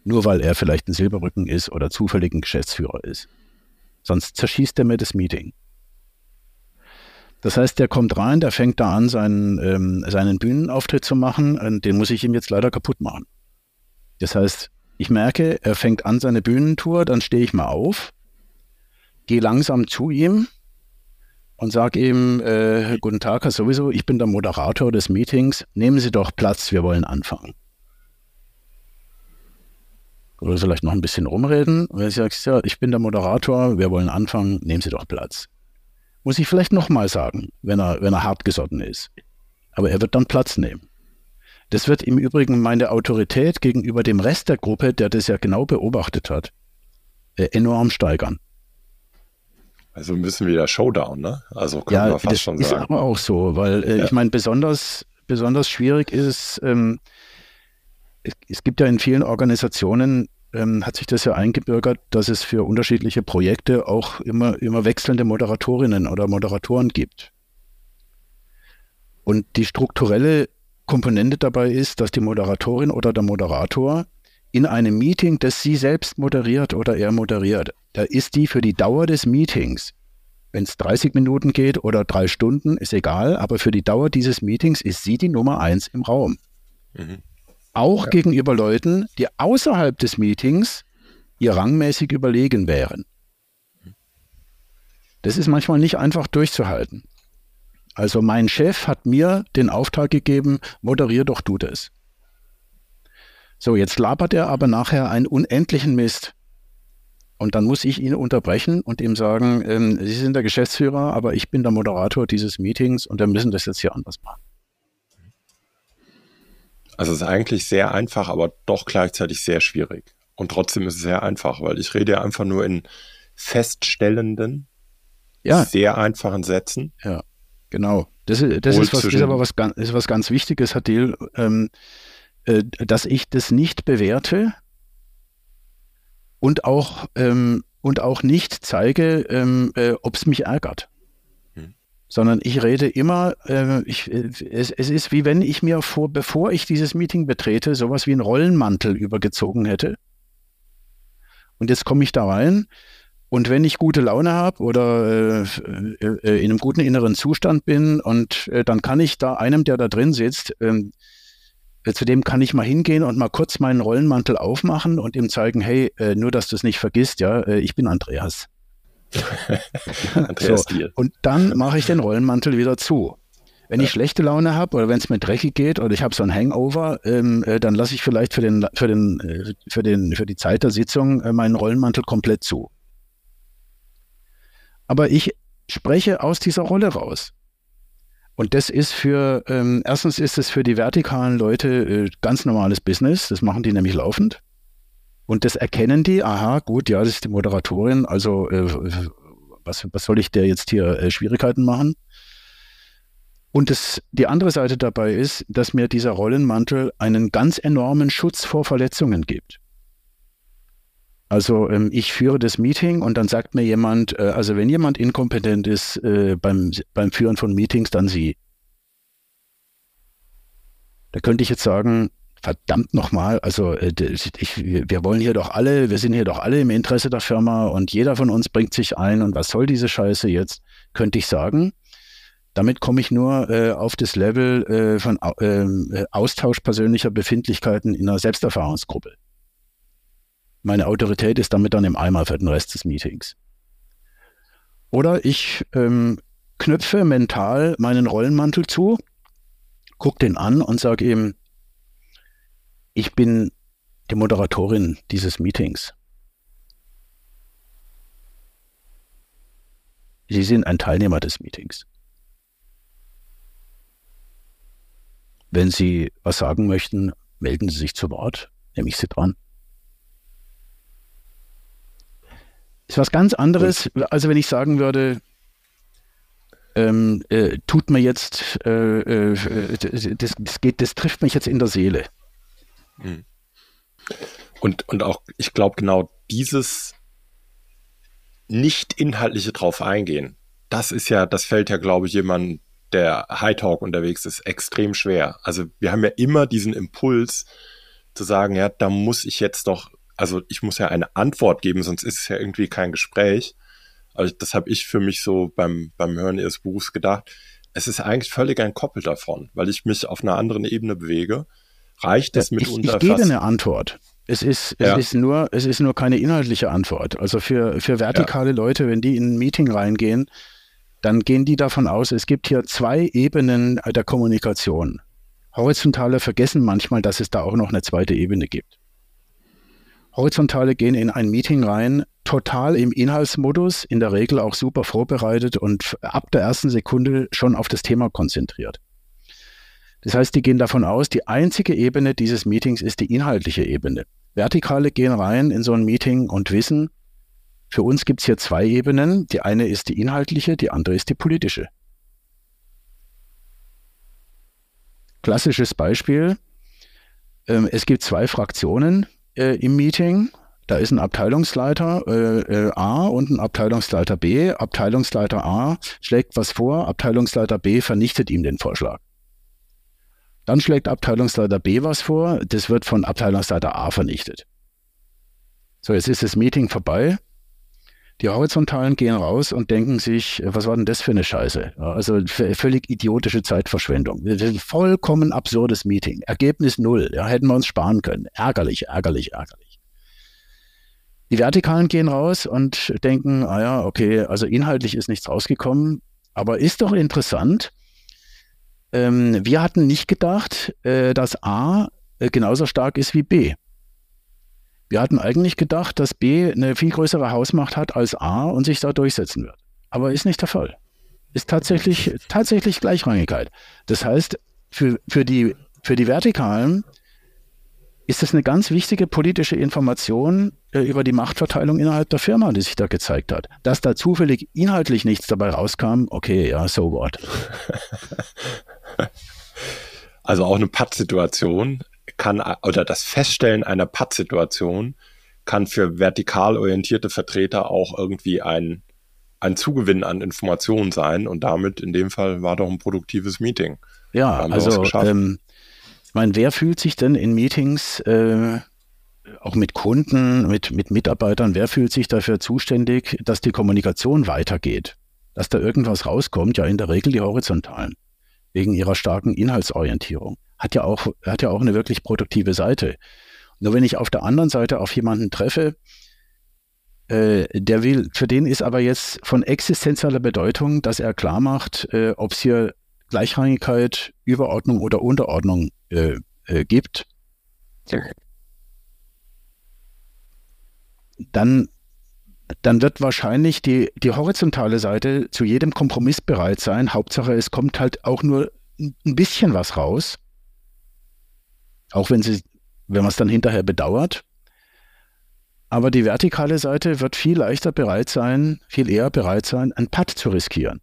nur weil er vielleicht ein Silberrücken ist oder zufällig ein Geschäftsführer ist. Sonst zerschießt er mir das Meeting. Das heißt, der kommt rein, der fängt da an, seinen, ähm, seinen Bühnenauftritt zu machen, und den muss ich ihm jetzt leider kaputt machen. Das heißt, ich merke, er fängt an seine Bühnentour, dann stehe ich mal auf, gehe langsam zu ihm und sage ihm, äh, guten Tag, Herr sowieso, ich bin der Moderator des Meetings, nehmen Sie doch Platz, wir wollen anfangen oder vielleicht noch ein bisschen rumreden. Wenn du sagst, ja, ich bin der Moderator, wir wollen anfangen, nehmen Sie doch Platz. Muss ich vielleicht nochmal sagen, wenn er, wenn er hartgesotten ist. Aber er wird dann Platz nehmen. Das wird im Übrigen meine Autorität gegenüber dem Rest der Gruppe, der das ja genau beobachtet hat, äh, enorm steigern. Also müssen wir wieder Showdown, ne? Also können ja, wir fast schon sagen. Ist aber auch so, weil äh, ja. ich meine, besonders, besonders schwierig ist, ähm, es, gibt ja in vielen Organisationen ähm, hat sich das ja eingebürgert, dass es für unterschiedliche Projekte auch immer, immer wechselnde Moderatorinnen oder Moderatoren gibt. Und die strukturelle Komponente dabei ist, dass die Moderatorin oder der Moderator in einem Meeting, das sie selbst moderiert oder er moderiert, da ist die für die Dauer des Meetings, wenn es 30 Minuten geht oder drei Stunden, ist egal, aber für die Dauer dieses Meetings ist sie die Nummer eins im Raum. Mhm auch ja. gegenüber Leuten, die außerhalb des Meetings ihr rangmäßig überlegen wären. Das ist manchmal nicht einfach durchzuhalten. Also mein Chef hat mir den Auftrag gegeben, moderier doch du das. So, jetzt labert er aber nachher einen unendlichen Mist. Und dann muss ich ihn unterbrechen und ihm sagen, ähm, Sie sind der Geschäftsführer, aber ich bin der Moderator dieses Meetings und wir müssen das jetzt hier anders machen. Also es ist eigentlich sehr einfach, aber doch gleichzeitig sehr schwierig. Und trotzdem ist es sehr einfach, weil ich rede ja einfach nur in feststellenden, ja. sehr einfachen Sätzen. Ja, genau. Das, das ist, was, ist aber was, ist was ganz Wichtiges, Hadil, ähm, äh, dass ich das nicht bewerte und auch, ähm, und auch nicht zeige, ähm, äh, ob es mich ärgert. Sondern ich rede immer, äh, ich, äh, es, es ist wie wenn ich mir vor, bevor ich dieses Meeting betrete, sowas wie einen Rollenmantel übergezogen hätte. Und jetzt komme ich da rein und wenn ich gute Laune habe oder äh, äh, in einem guten inneren Zustand bin und äh, dann kann ich da einem, der da drin sitzt, ähm, äh, zu dem kann ich mal hingehen und mal kurz meinen Rollenmantel aufmachen und ihm zeigen, hey, äh, nur dass du es nicht vergisst, ja, äh, ich bin Andreas. Andreas so. Und dann mache ich den Rollenmantel wieder zu. Wenn ich schlechte Laune habe oder wenn es mir dreckig geht oder ich habe so ein Hangover, ähm, äh, dann lasse ich vielleicht für, den, für, den, äh, für, den, für die Zeit der Sitzung äh, meinen Rollenmantel komplett zu aber ich spreche aus dieser Rolle raus. Und das ist für, ähm, erstens ist es für die vertikalen Leute äh, ganz normales Business, das machen die nämlich laufend. Und das erkennen die, aha, gut, ja, das ist die Moderatorin, also äh, was, was soll ich der jetzt hier äh, Schwierigkeiten machen? Und das, die andere Seite dabei ist, dass mir dieser Rollenmantel einen ganz enormen Schutz vor Verletzungen gibt. Also ähm, ich führe das Meeting und dann sagt mir jemand, äh, also wenn jemand inkompetent ist äh, beim, beim Führen von Meetings, dann Sie. Da könnte ich jetzt sagen, verdammt nochmal, also äh, ich, wir wollen hier doch alle, wir sind hier doch alle im Interesse der Firma und jeder von uns bringt sich ein und was soll diese Scheiße jetzt, könnte ich sagen. Damit komme ich nur äh, auf das Level äh, von ähm, äh, Austausch persönlicher Befindlichkeiten in einer Selbsterfahrungsgruppe. Meine Autorität ist damit dann im Eimer für den Rest des Meetings. Oder ich ähm, knöpfe mental meinen Rollenmantel zu, gucke den an und sage ihm, ich bin die Moderatorin dieses Meetings. Sie sind ein Teilnehmer des Meetings. Wenn Sie was sagen möchten, melden Sie sich zu Wort, nehme ich Sie dran. Ist was ganz anderes, also wenn ich sagen würde, ähm, äh, tut mir jetzt, äh, äh, das, das, geht, das trifft mich jetzt in der Seele. Hm. Und, und auch, ich glaube, genau dieses nicht inhaltliche drauf eingehen, das ist ja, das fällt ja, glaube ich, jemand, der High Talk unterwegs ist, extrem schwer. Also wir haben ja immer diesen Impuls zu sagen, ja, da muss ich jetzt doch also ich muss ja eine Antwort geben, sonst ist es ja irgendwie kein Gespräch. Also das habe ich für mich so beim, beim Hören ihres Buchs gedacht. Es ist eigentlich völlig ein Koppel davon, weil ich mich auf einer anderen Ebene bewege. Reicht es mitunter? Ich, ich gebe eine Antwort. Es ist, es, ja. ist nur, es ist nur keine inhaltliche Antwort. Also für, für vertikale ja. Leute, wenn die in ein Meeting reingehen, dann gehen die davon aus, es gibt hier zwei Ebenen der Kommunikation. Horizontale vergessen manchmal, dass es da auch noch eine zweite Ebene gibt. Horizontale gehen in ein Meeting rein, total im Inhaltsmodus, in der Regel auch super vorbereitet und ab der ersten Sekunde schon auf das Thema konzentriert. Das heißt, die gehen davon aus, die einzige Ebene dieses Meetings ist die inhaltliche Ebene. Vertikale gehen rein in so ein Meeting und wissen, für uns gibt es hier zwei Ebenen. Die eine ist die inhaltliche, die andere ist die politische. Klassisches Beispiel. Ähm, es gibt zwei Fraktionen, äh, im Meeting. Da ist ein Abteilungsleiter äh, äh, A und ein Abteilungsleiter B. Abteilungsleiter A schlägt was vor, Abteilungsleiter B vernichtet ihm den Vorschlag. Dann schlägt Abteilungsleiter B was vor, das wird von Abteilungsleiter A vernichtet. So, jetzt ist das Meeting vorbei. Die Horizontalen gehen raus und denken sich, was war denn das für eine Scheiße? Also völlig idiotische Zeitverschwendung. Vollkommen absurdes Meeting. Ergebnis null. Ja, hätten wir uns sparen können. Ärgerlich, ärgerlich, ärgerlich. Die Vertikalen gehen raus und denken, ah ja, okay, also inhaltlich ist nichts rausgekommen, aber ist doch interessant. Ähm, wir hatten nicht gedacht, äh, dass A äh, genauso stark ist wie B. Wir hatten eigentlich gedacht, dass B eine viel größere Hausmacht hat als A und sich da durchsetzen wird. Aber ist nicht der Fall. Ist tatsächlich, tatsächlich Gleichrangigkeit. Das heißt, für, für, die, für die Vertikalen ist es eine ganz wichtige politische Information äh, über die Machtverteilung innerhalb der Firma, die sich da gezeigt hat. Dass da zufällig inhaltlich nichts dabei rauskam, okay, ja, so what. Also auch eine Pattsituation kann, oder das Feststellen einer Pattsituation kann für vertikal orientierte Vertreter auch irgendwie ein, ein Zugewinn an Informationen sein und damit in dem Fall war doch ein produktives Meeting. Ja, also ähm, ich meine, wer fühlt sich denn in Meetings äh, auch mit Kunden, mit, mit Mitarbeitern, wer fühlt sich dafür zuständig, dass die Kommunikation weitergeht? Dass da irgendwas rauskommt, ja in der Regel die Horizontalen, wegen ihrer starken Inhaltsorientierung. Hat ja auch, hat ja auch eine wirklich produktive Seite. Nur wenn ich auf der anderen Seite auf jemanden treffe, äh, der will, für den ist aber jetzt von existenzieller Bedeutung, dass er klar macht, äh, ob es hier Gleichrangigkeit, Überordnung oder Unterordnung äh, äh, gibt, dann, dann wird wahrscheinlich die, die horizontale Seite zu jedem Kompromiss bereit sein. Hauptsache, es kommt halt auch nur ein bisschen was raus. Auch wenn sie, wenn man es dann hinterher bedauert. Aber die vertikale Seite wird viel leichter bereit sein, viel eher bereit sein, ein Putt zu riskieren.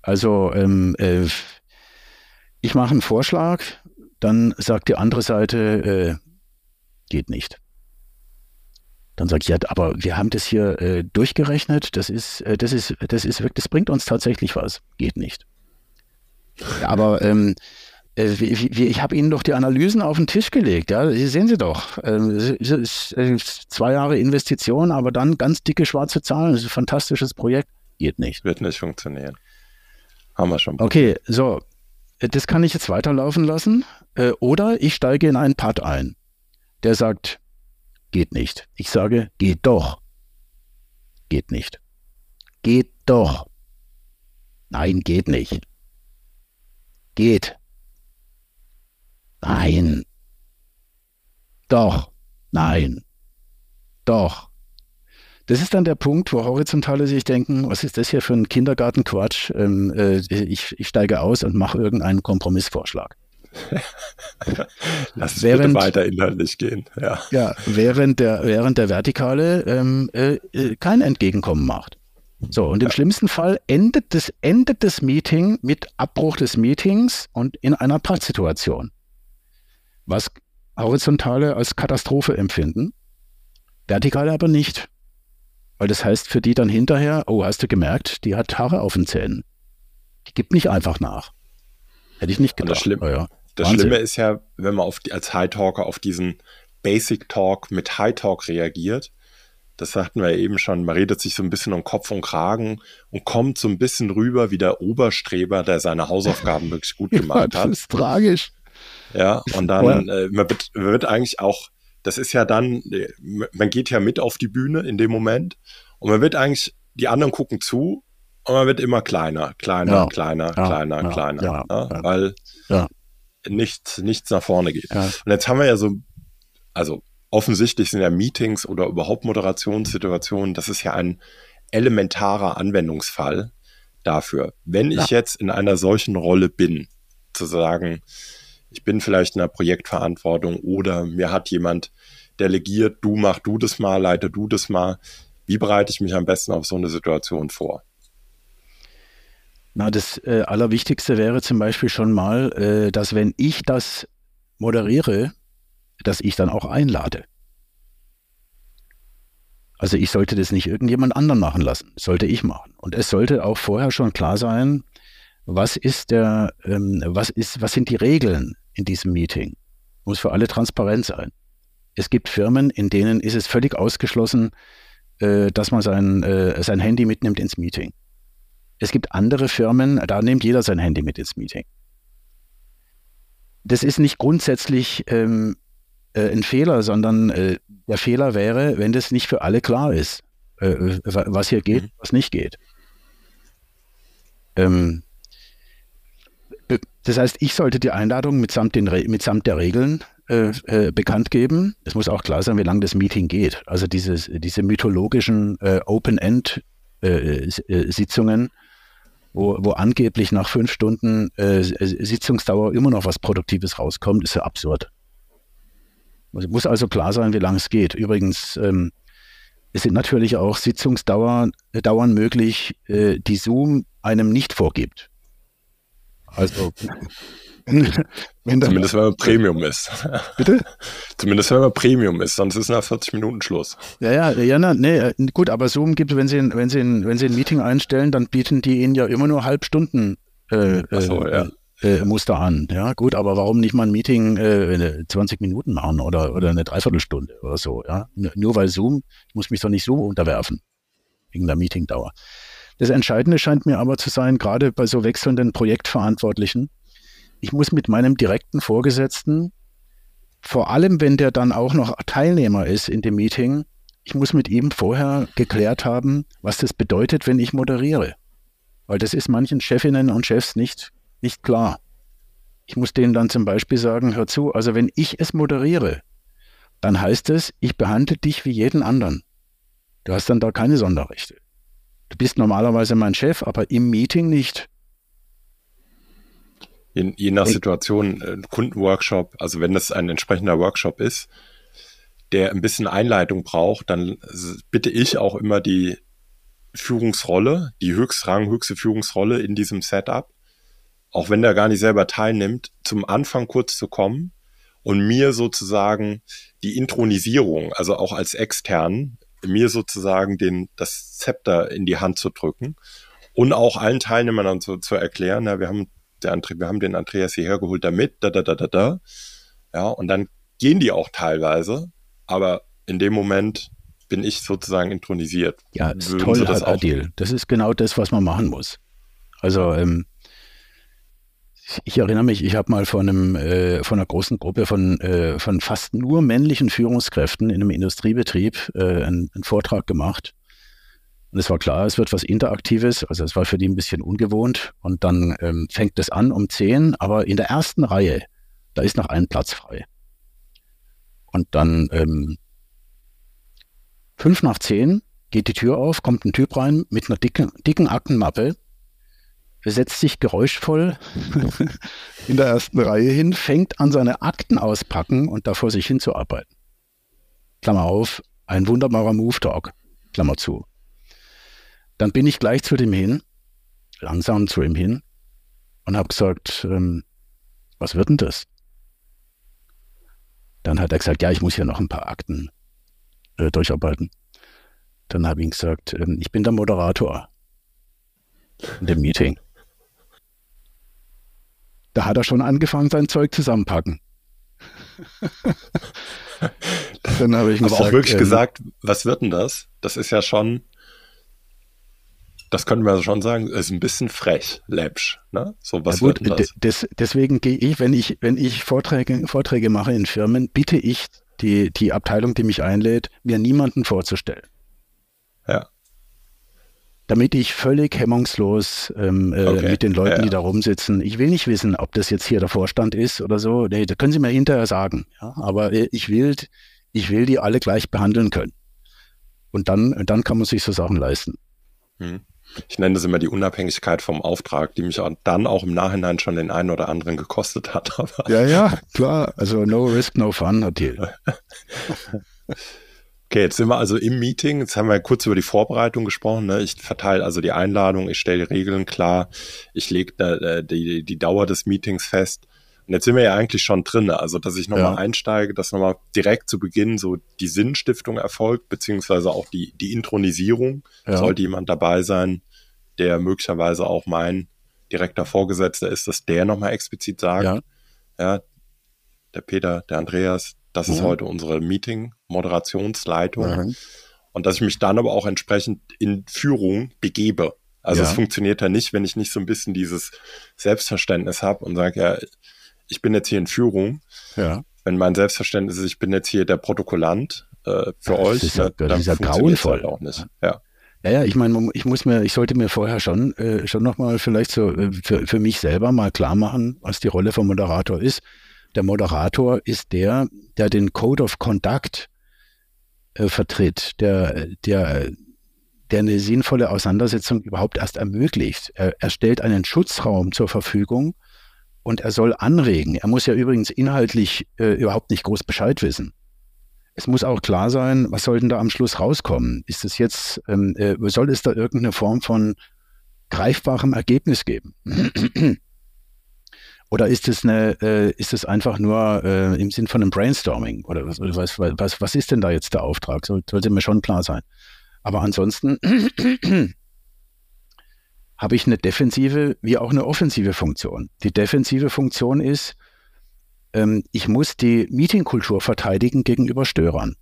Also ähm, äh, ich mache einen Vorschlag, dann sagt die andere Seite, äh, geht nicht. Dann sage ich, ja, aber wir haben das hier äh, durchgerechnet, das ist, äh, das ist, das ist wirklich, das bringt uns tatsächlich was. Geht nicht. Ja, aber ähm, äh, ich habe Ihnen doch die Analysen auf den Tisch gelegt, ja, sehen Sie doch. Ähm, zwei Jahre Investition, aber dann ganz dicke schwarze Zahlen, das ist ein fantastisches Projekt. Geht nicht. Wird nicht funktionieren. Haben wir schon. Okay, so. Das kann ich jetzt weiterlaufen lassen. Äh, oder ich steige in einen Part ein. Der sagt, geht nicht. Ich sage, geht doch. Geht nicht. Geht doch. Nein, geht nicht. Geht. Nein. Doch. Nein. Doch. Das ist dann der Punkt, wo Horizontale sich denken, was ist das hier für ein Kindergartenquatsch? Ähm, äh, ich, ich steige aus und mache irgendeinen Kompromissvorschlag. Lass es während, bitte weiter inhaltlich gehen. Ja, ja während, der, während der Vertikale ähm, äh, äh, kein Entgegenkommen macht. So, und im ja. schlimmsten Fall endet das, endet das Meeting mit Abbruch des Meetings und in einer Pattsituation. Was Horizontale als Katastrophe empfinden, Vertikale aber nicht. Weil das heißt für die dann hinterher, oh, hast du gemerkt, die hat Haare auf den Zähnen. Die gibt nicht einfach nach. Hätte ich nicht gedacht. das, Schlimm, oh ja. Das Schlimme ist ja, wenn man die, als High Talker auf diesen Basic Talk mit High Talk reagiert, das sagten wir ja eben schon, man redet sich so ein bisschen um Kopf und Kragen und kommt so ein bisschen rüber wie der Oberstreber, der seine Hausaufgaben wirklich gut gemacht ja, hat. Das ist tragisch. Ja, und dann äh, man, wird, man wird eigentlich auch das ist ja dann, man geht ja mit auf die Bühne in dem Moment und man wird eigentlich, die anderen gucken zu und man wird immer kleiner, kleiner, ja. kleiner, ja. kleiner, ja. kleiner, ne? weil nichts, nichts nach vorne geht. Und jetzt haben wir ja so, also offensichtlich sind ja Meetings oder überhaupt Moderationssituationen, das ist ja ein elementarer Anwendungsfall dafür. Wenn ich jetzt in einer solchen Rolle bin, zu sagen, ich bin vielleicht in einer Projektverantwortung oder mir hat jemand delegiert, du mach du das mal, leite du das mal. Wie bereite ich mich am besten auf so eine Situation vor? Na, das äh, Allerwichtigste wäre zum Beispiel schon mal, äh, dass wenn ich das moderiere, dass ich dann auch einlade. Also ich sollte das nicht irgendjemand anderen machen lassen, sollte ich machen. Und es sollte auch vorher schon klar sein, was ist der, ähm, was ist, was sind die Regeln in diesem Meeting? Muss für alle transparent sein. Es gibt Firmen, in denen ist es völlig ausgeschlossen, äh, dass man sein, äh, sein Handy mitnimmt ins Meeting. Es gibt andere Firmen, da nimmt jeder sein Handy mit ins Meeting. Das ist nicht grundsätzlich ähm, äh, ein Fehler, sondern äh, der Fehler wäre, wenn das nicht für alle klar ist, äh, was hier geht, mhm. was nicht geht. Ähm, das heißt, ich sollte die Einladung mitsamt, den, mitsamt der Regeln äh, äh, bekannt geben. Es muss auch klar sein, wie lange das Meeting geht. Also dieses, diese mythologischen äh, Open-End-Sitzungen, äh, wo, wo angeblich nach fünf Stunden äh, Sitzungsdauer immer noch was Produktives rauskommt, ist ja absurd. Es muss also klar sein, wie lange es geht. Übrigens, ähm, es sind natürlich auch Sitzungsdauern Dauern möglich, äh, die Zoom einem nicht vorgibt. Also wenn Zumindest wenn man Premium ist. Bitte? Zumindest wenn man Premium ist, sonst ist nach 40 Minuten Schluss. Ja, ja, ja, na, nee, äh, gut, aber Zoom gibt, wenn sie, wenn sie, wenn sie ein Meeting einstellen, dann bieten die ihnen ja immer nur Halbstunden äh, so, äh, ja. äh, Muster an. Ja, gut, aber warum nicht mal ein Meeting äh, 20 Minuten machen oder, oder eine Dreiviertelstunde oder so, ja? Nur weil Zoom, ich muss mich doch nicht so unterwerfen wegen der Meetingdauer. Das Entscheidende scheint mir aber zu sein, gerade bei so wechselnden Projektverantwortlichen, ich muss mit meinem direkten Vorgesetzten, vor allem wenn der dann auch noch Teilnehmer ist in dem Meeting, ich muss mit ihm vorher geklärt haben, was das bedeutet, wenn ich moderiere. Weil das ist manchen Chefinnen und Chefs nicht, nicht klar. Ich muss denen dann zum Beispiel sagen, hör zu, also wenn ich es moderiere, dann heißt es, ich behandle dich wie jeden anderen. Du hast dann da keine Sonderrechte. Du bist normalerweise mein Chef, aber im Meeting nicht. Je, je nach Situation, ein äh, Kundenworkshop, also wenn das ein entsprechender Workshop ist, der ein bisschen Einleitung braucht, dann bitte ich auch immer die Führungsrolle, die höchstrang, höchste Führungsrolle in diesem Setup, auch wenn der gar nicht selber teilnimmt, zum Anfang kurz zu kommen und mir sozusagen die Intronisierung, also auch als extern, mir sozusagen den, das Zepter in die Hand zu drücken und auch allen Teilnehmern dann zu, zu erklären, ja, wir haben der Andre, wir haben den Andreas hierher geholt damit, da, da, da, da, da. Ja, und dann gehen die auch teilweise, aber in dem Moment bin ich sozusagen intronisiert. Ja, ist Würden toll, das Adil. Das ist genau das, was man machen muss. Also, ähm, ich erinnere mich, ich habe mal von, einem, äh, von einer großen Gruppe von, äh, von fast nur männlichen Führungskräften in einem Industriebetrieb äh, einen, einen Vortrag gemacht. Und es war klar, es wird was Interaktives, also es war für die ein bisschen ungewohnt. Und dann ähm, fängt es an um 10, aber in der ersten Reihe, da ist noch ein Platz frei. Und dann ähm, fünf nach zehn geht die Tür auf, kommt ein Typ rein mit einer dicken, dicken Aktenmappe, setzt sich geräuschvoll in der ersten Reihe hin, fängt an seine Akten auspacken und da vor sich hinzuarbeiten. Klammer auf, ein wunderbarer Move-Talk, Klammer zu. Dann bin ich gleich zu dem hin, langsam zu ihm hin und habe gesagt, ähm, was wird denn das? Dann hat er gesagt, ja, ich muss hier noch ein paar Akten äh, durcharbeiten. Dann habe ich gesagt, ähm, ich bin der Moderator in dem Meeting. Da hat er schon angefangen, sein Zeug zusammenpacken. Dann habe ich Aber gesagt, auch wirklich ähm, gesagt, was wird denn das? Das ist ja schon das könnte man schon sagen, ist ein bisschen frech, läppsch. Ne? So was ja gut, das? Des, deswegen gehe ich, wenn ich, wenn ich Vorträge, Vorträge mache in Firmen, bitte ich die, die Abteilung, die mich einlädt, mir niemanden vorzustellen. Ja. Damit ich völlig hemmungslos ähm, äh, okay. mit den Leuten, ja. die da rumsitzen, ich will nicht wissen, ob das jetzt hier der Vorstand ist oder so. Nee, das können Sie mir hinterher sagen. Ja? Aber äh, ich will, ich will die alle gleich behandeln können. Und dann, dann kann man sich so Sachen leisten. Hm ich nenne das immer die Unabhängigkeit vom Auftrag, die mich dann auch im Nachhinein schon den einen oder anderen gekostet hat. ja, ja, klar. Also no risk, no fun, natürlich. Okay, jetzt sind wir also im Meeting. Jetzt haben wir kurz über die Vorbereitung gesprochen. Ne? Ich verteile also die Einladung, ich stelle die Regeln klar, ich lege äh, die, die Dauer des Meetings fest. Und jetzt sind wir ja eigentlich schon drin, also dass ich nochmal ja. einsteige, dass nochmal direkt zu Beginn so die Sinnstiftung erfolgt, beziehungsweise auch die, die Intronisierung. Ja. Sollte jemand dabei sein, der möglicherweise auch mein direkter Vorgesetzter ist, dass der nochmal explizit sagt, ja. ja, der Peter, der Andreas, das ist heute unsere Meeting-Moderationsleitung. Mhm. Und dass ich mich dann aber auch entsprechend in Führung begebe. Also ja. es funktioniert ja nicht, wenn ich nicht so ein bisschen dieses Selbstverständnis habe und sage, ja, ich bin jetzt hier in Führung. Ja. Wenn mein Selbstverständnis ist, ich bin jetzt hier der Protokollant äh, für das euch, ja, dann ist ja grauenvoll. Halt auch nicht. Ja. Ja, ja, ich meine, ich muss mir, ich sollte mir vorher schon, äh, schon nochmal vielleicht so äh, für, für mich selber mal klar machen, was die Rolle vom Moderator ist. Der Moderator ist der, der den Code of Conduct äh, vertritt, der, der, der eine sinnvolle Auseinandersetzung überhaupt erst ermöglicht. Er, er stellt einen Schutzraum zur Verfügung und er soll anregen. Er muss ja übrigens inhaltlich äh, überhaupt nicht groß Bescheid wissen es muss auch klar sein, was soll denn da am Schluss rauskommen? Ist es jetzt, ähm, äh, soll es da irgendeine Form von greifbarem Ergebnis geben? Oder ist es eine, äh, ist es einfach nur äh, im Sinn von einem Brainstorming? Oder was, was, was, was ist denn da jetzt der Auftrag? So, sollte mir schon klar sein. Aber ansonsten habe ich eine defensive wie auch eine offensive Funktion. Die defensive Funktion ist, ähm, ich muss die Meetingkultur verteidigen gegenüber Störern.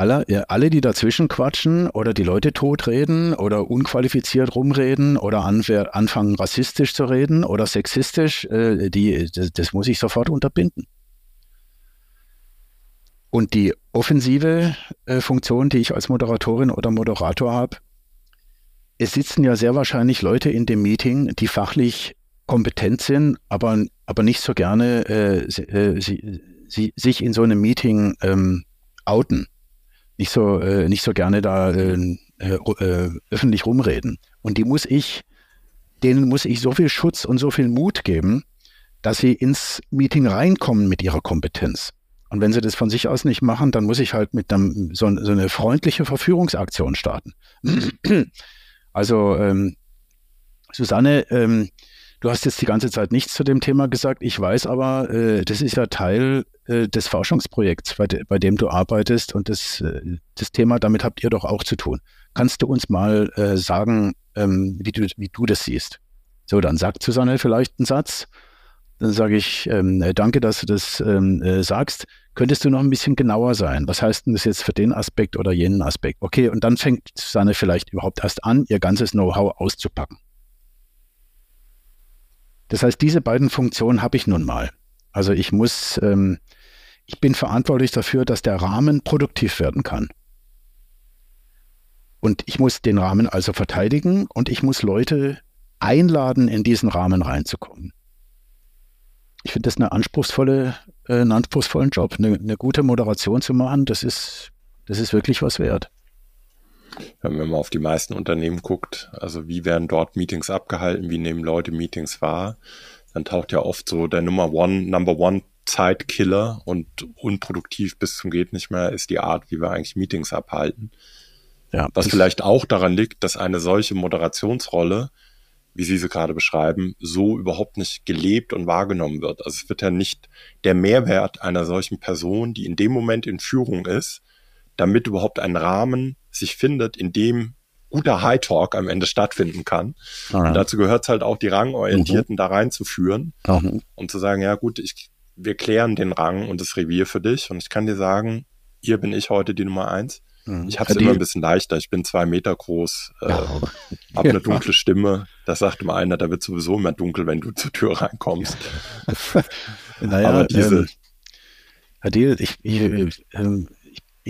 Alle, alle, die dazwischen quatschen oder die Leute totreden oder unqualifiziert rumreden oder anfangen rassistisch zu reden oder sexistisch, äh, die, das, das muss ich sofort unterbinden. Und die offensive äh, Funktion, die ich als Moderatorin oder Moderator habe, es sitzen ja sehr wahrscheinlich Leute in dem Meeting, die fachlich kompetent sind, aber, aber nicht so gerne äh, äh, sie, sie, sich in so einem Meeting ähm, outen. Nicht so, äh, nicht so gerne da äh, äh, äh, öffentlich rumreden. Und die muss ich, denen muss ich so viel Schutz und so viel Mut geben, dass sie ins Meeting reinkommen mit ihrer Kompetenz. Und wenn sie das von sich aus nicht machen, dann muss ich halt mit einem, so, so eine freundliche Verführungsaktion starten. also ähm, Susanne, ähm, Du hast jetzt die ganze Zeit nichts zu dem Thema gesagt. Ich weiß aber, äh, das ist ja Teil äh, des Forschungsprojekts, bei, de bei, dem du arbeitest. Und das, äh, das Thema, damit habt ihr doch auch zu tun. Kannst du uns mal äh, sagen, ähm, wie, du, wie du das siehst? So, dann sagt Susanne vielleicht einen Satz. Dann sage ich, ähm, äh, danke, dass du das ähm, äh, sagst. Könntest du noch ein bisschen genauer sein? Was heißt denn das jetzt für den Aspekt oder jenen Aspekt? Okay, und dann fängt Susanne vielleicht überhaupt erst an, ihr ganzes Know-how auszupacken. Das heißt, diese beiden Funktionen habe ich nun mal. Also ich muss, ähm, ich bin verantwortlich dafür, dass der Rahmen produktiv werden kann. Und ich muss den Rahmen also verteidigen und ich muss Leute einladen, in diesen Rahmen reinzukommen. Ich finde das eine anspruchsvolle, äh, einen anspruchsvollen Job. Eine, eine gute Moderation zu machen, das ist, das ist wirklich was wert wenn man auf die meisten Unternehmen guckt, also wie werden dort Meetings abgehalten, wie nehmen Leute Meetings wahr, dann taucht ja oft so der Nummer One, Number One Zeitkiller und unproduktiv bis zum geht nicht mehr ist die Art, wie wir eigentlich Meetings abhalten. Ja, Was vielleicht auch daran liegt, dass eine solche Moderationsrolle, wie Sie sie gerade beschreiben, so überhaupt nicht gelebt und wahrgenommen wird. Also es wird ja nicht der Mehrwert einer solchen Person, die in dem Moment in Führung ist, damit überhaupt ein Rahmen sich findet, in dem guter High Talk am Ende stattfinden kann. Alright. Und dazu gehört es halt auch, die Rangorientierten mhm. da reinzuführen mhm. und zu sagen, ja gut, ich, wir klären den Rang und das Revier für dich und ich kann dir sagen, hier bin ich heute die Nummer eins. Mhm. Ich habe es immer ein bisschen leichter. Ich bin zwei Meter groß, äh, ja. habe eine dunkle Stimme. Das sagt immer einer, da wird sowieso immer dunkel, wenn du zur Tür reinkommst. naja, Aber diese... Ähm, Adil, ich, ich, ich ähm,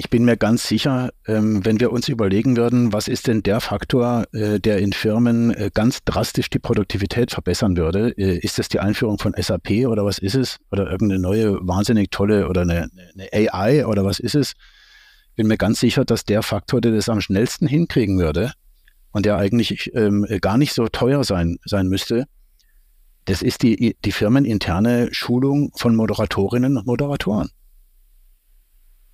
ich bin mir ganz sicher, ähm, wenn wir uns überlegen würden, was ist denn der Faktor, äh, der in Firmen äh, ganz drastisch die Produktivität verbessern würde, äh, ist das die Einführung von SAP oder was ist es? Oder irgendeine neue, wahnsinnig tolle oder eine, eine AI oder was ist es? Ich bin mir ganz sicher, dass der Faktor, der das am schnellsten hinkriegen würde und der eigentlich ähm, gar nicht so teuer sein, sein müsste, das ist die, die firmeninterne Schulung von Moderatorinnen und Moderatoren.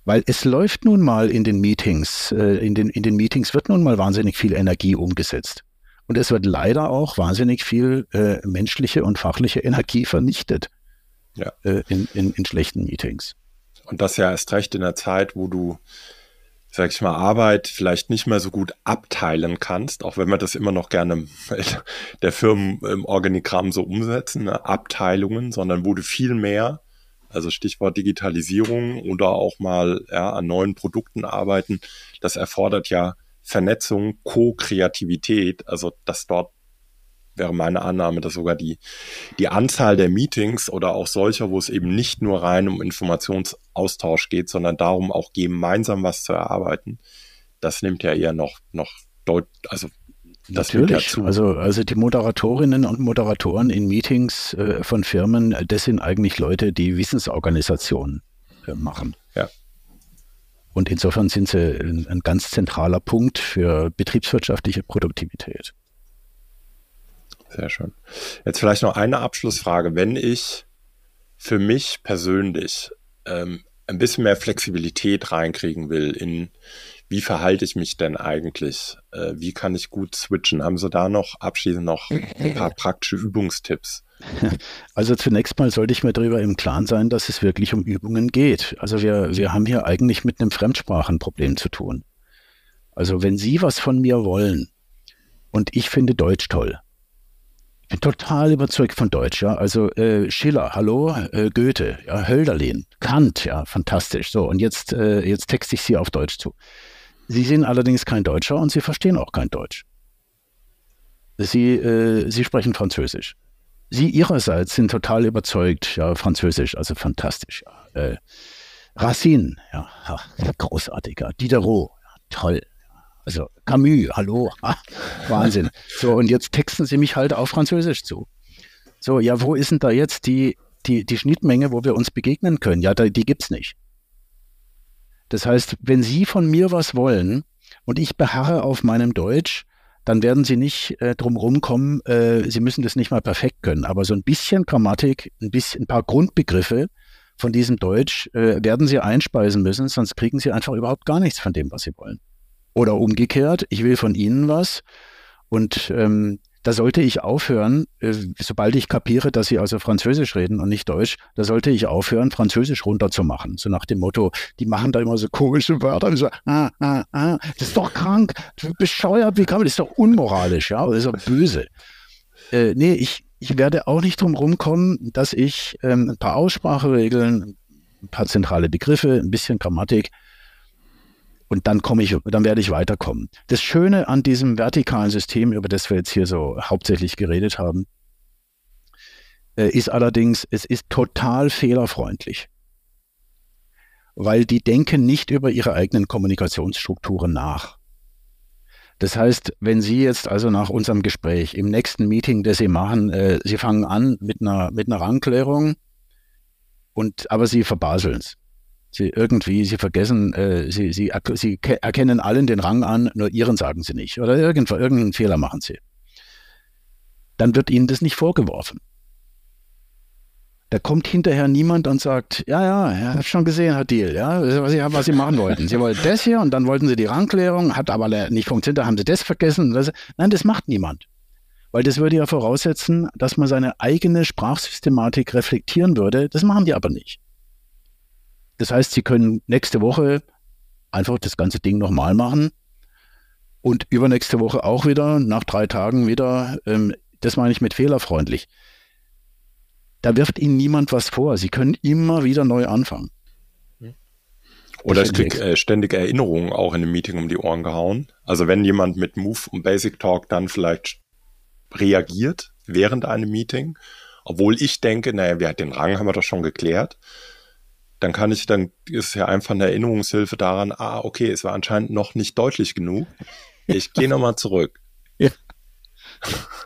Weil es läuft nun mal in den Meetings, äh, in, den, in den Meetings wird nun mal wahnsinnig viel Energie umgesetzt. Und es wird leider auch wahnsinnig viel äh, menschliche und fachliche Energie vernichtet ja. äh, in, in, in schlechten Meetings. Und das ja erst recht in der Zeit, wo du, sag ich mal, Arbeit vielleicht nicht mehr so gut abteilen kannst, auch wenn wir das immer noch gerne der Firmen im Organigramm so umsetzen, ne? Abteilungen, sondern wo du viel mehr also Stichwort Digitalisierung oder auch mal ja, an neuen Produkten arbeiten, das erfordert ja Vernetzung, Co-Kreativität, also dass dort wäre meine Annahme, dass sogar die, die Anzahl der Meetings oder auch solcher, wo es eben nicht nur rein um Informationsaustausch geht, sondern darum auch gemeinsam was zu erarbeiten, das nimmt ja eher noch, noch deut, also Natürlich. Ja also, also die Moderatorinnen und Moderatoren in Meetings äh, von Firmen, das sind eigentlich Leute, die Wissensorganisationen äh, machen. Ja. Und insofern sind sie ein, ein ganz zentraler Punkt für betriebswirtschaftliche Produktivität. Sehr schön. Jetzt vielleicht noch eine Abschlussfrage. Wenn ich für mich persönlich ähm, ein bisschen mehr Flexibilität reinkriegen will in wie verhalte ich mich denn eigentlich? Äh, wie kann ich gut switchen? Haben Sie da noch abschließend noch ein paar praktische Übungstipps? Also zunächst mal sollte ich mir darüber im Klaren sein, dass es wirklich um Übungen geht. Also wir, wir haben hier eigentlich mit einem Fremdsprachenproblem zu tun. Also wenn Sie was von mir wollen und ich finde Deutsch toll, total überzeugt von Deutsch, ja. Also äh, Schiller, hallo, äh, Goethe, ja, Hölderlin, Kant, ja, fantastisch. So, und jetzt, äh, jetzt texte ich Sie auf Deutsch zu. Sie sind allerdings kein Deutscher und Sie verstehen auch kein Deutsch. Sie, äh, Sie sprechen Französisch. Sie Ihrerseits sind total überzeugt, ja, Französisch, also fantastisch. Ja. Äh, Racine, ja, großartiger. Diderot, ja, toll. Also Camus, hallo, ha, Wahnsinn. So, und jetzt texten Sie mich halt auf Französisch zu. So, ja, wo ist denn da jetzt die, die, die Schnittmenge, wo wir uns begegnen können? Ja, da, die gibt's nicht. Das heißt, wenn Sie von mir was wollen und ich beharre auf meinem Deutsch, dann werden Sie nicht äh, drum rumkommen, äh, Sie müssen das nicht mal perfekt können, aber so ein bisschen Grammatik, ein bisschen, ein paar Grundbegriffe von diesem Deutsch äh, werden Sie einspeisen müssen, sonst kriegen Sie einfach überhaupt gar nichts von dem, was Sie wollen. Oder umgekehrt, ich will von Ihnen was und ähm, da sollte ich aufhören, äh, sobald ich kapiere, dass sie also Französisch reden und nicht Deutsch, da sollte ich aufhören, Französisch runterzumachen. So nach dem Motto, die machen da immer so komische Wörter. So, ah, ah, ah, das ist doch krank, bescheuert, wie kann man, das ist doch unmoralisch, ja, das ist doch böse. Äh, nee, ich, ich werde auch nicht drum rumkommen, dass ich ähm, ein paar Ausspracheregeln, ein paar zentrale Begriffe, ein bisschen Grammatik und dann komme ich, dann werde ich weiterkommen. Das Schöne an diesem vertikalen System, über das wir jetzt hier so hauptsächlich geredet haben, äh, ist allerdings, es ist total fehlerfreundlich. Weil die denken nicht über ihre eigenen Kommunikationsstrukturen nach. Das heißt, wenn Sie jetzt also nach unserem Gespräch im nächsten Meeting, das Sie machen, äh, Sie fangen an mit einer, mit einer Rangklärung und aber Sie verbaseln es. Sie irgendwie, sie vergessen, äh, sie, sie, sie erkennen allen den Rang an, nur ihren sagen sie nicht. Oder irgendwo, irgendeinen Fehler machen sie. Dann wird ihnen das nicht vorgeworfen. Da kommt hinterher niemand und sagt, ja, ja, ich habe schon gesehen, Herr Deal, ja, was sie, was sie machen wollten. Sie wollten das hier und dann wollten sie die Rangklärung, hat aber nicht funktioniert, da haben sie das vergessen. Das, nein, das macht niemand. Weil das würde ja voraussetzen, dass man seine eigene Sprachsystematik reflektieren würde. Das machen die aber nicht. Das heißt, Sie können nächste Woche einfach das ganze Ding nochmal machen und übernächste Woche auch wieder, nach drei Tagen wieder. Ähm, das meine ich mit fehlerfreundlich. Da wirft Ihnen niemand was vor. Sie können immer wieder neu anfangen. Oder ich kriege äh, ständig Erinnerungen auch in einem Meeting um die Ohren gehauen. Also wenn jemand mit Move und Basic Talk dann vielleicht reagiert während einem Meeting, obwohl ich denke, naja, wir den Rang haben wir doch schon geklärt dann kann ich, dann ist ja einfach eine Erinnerungshilfe daran, ah, okay, es war anscheinend noch nicht deutlich genug. Ich gehe nochmal zurück. Ja.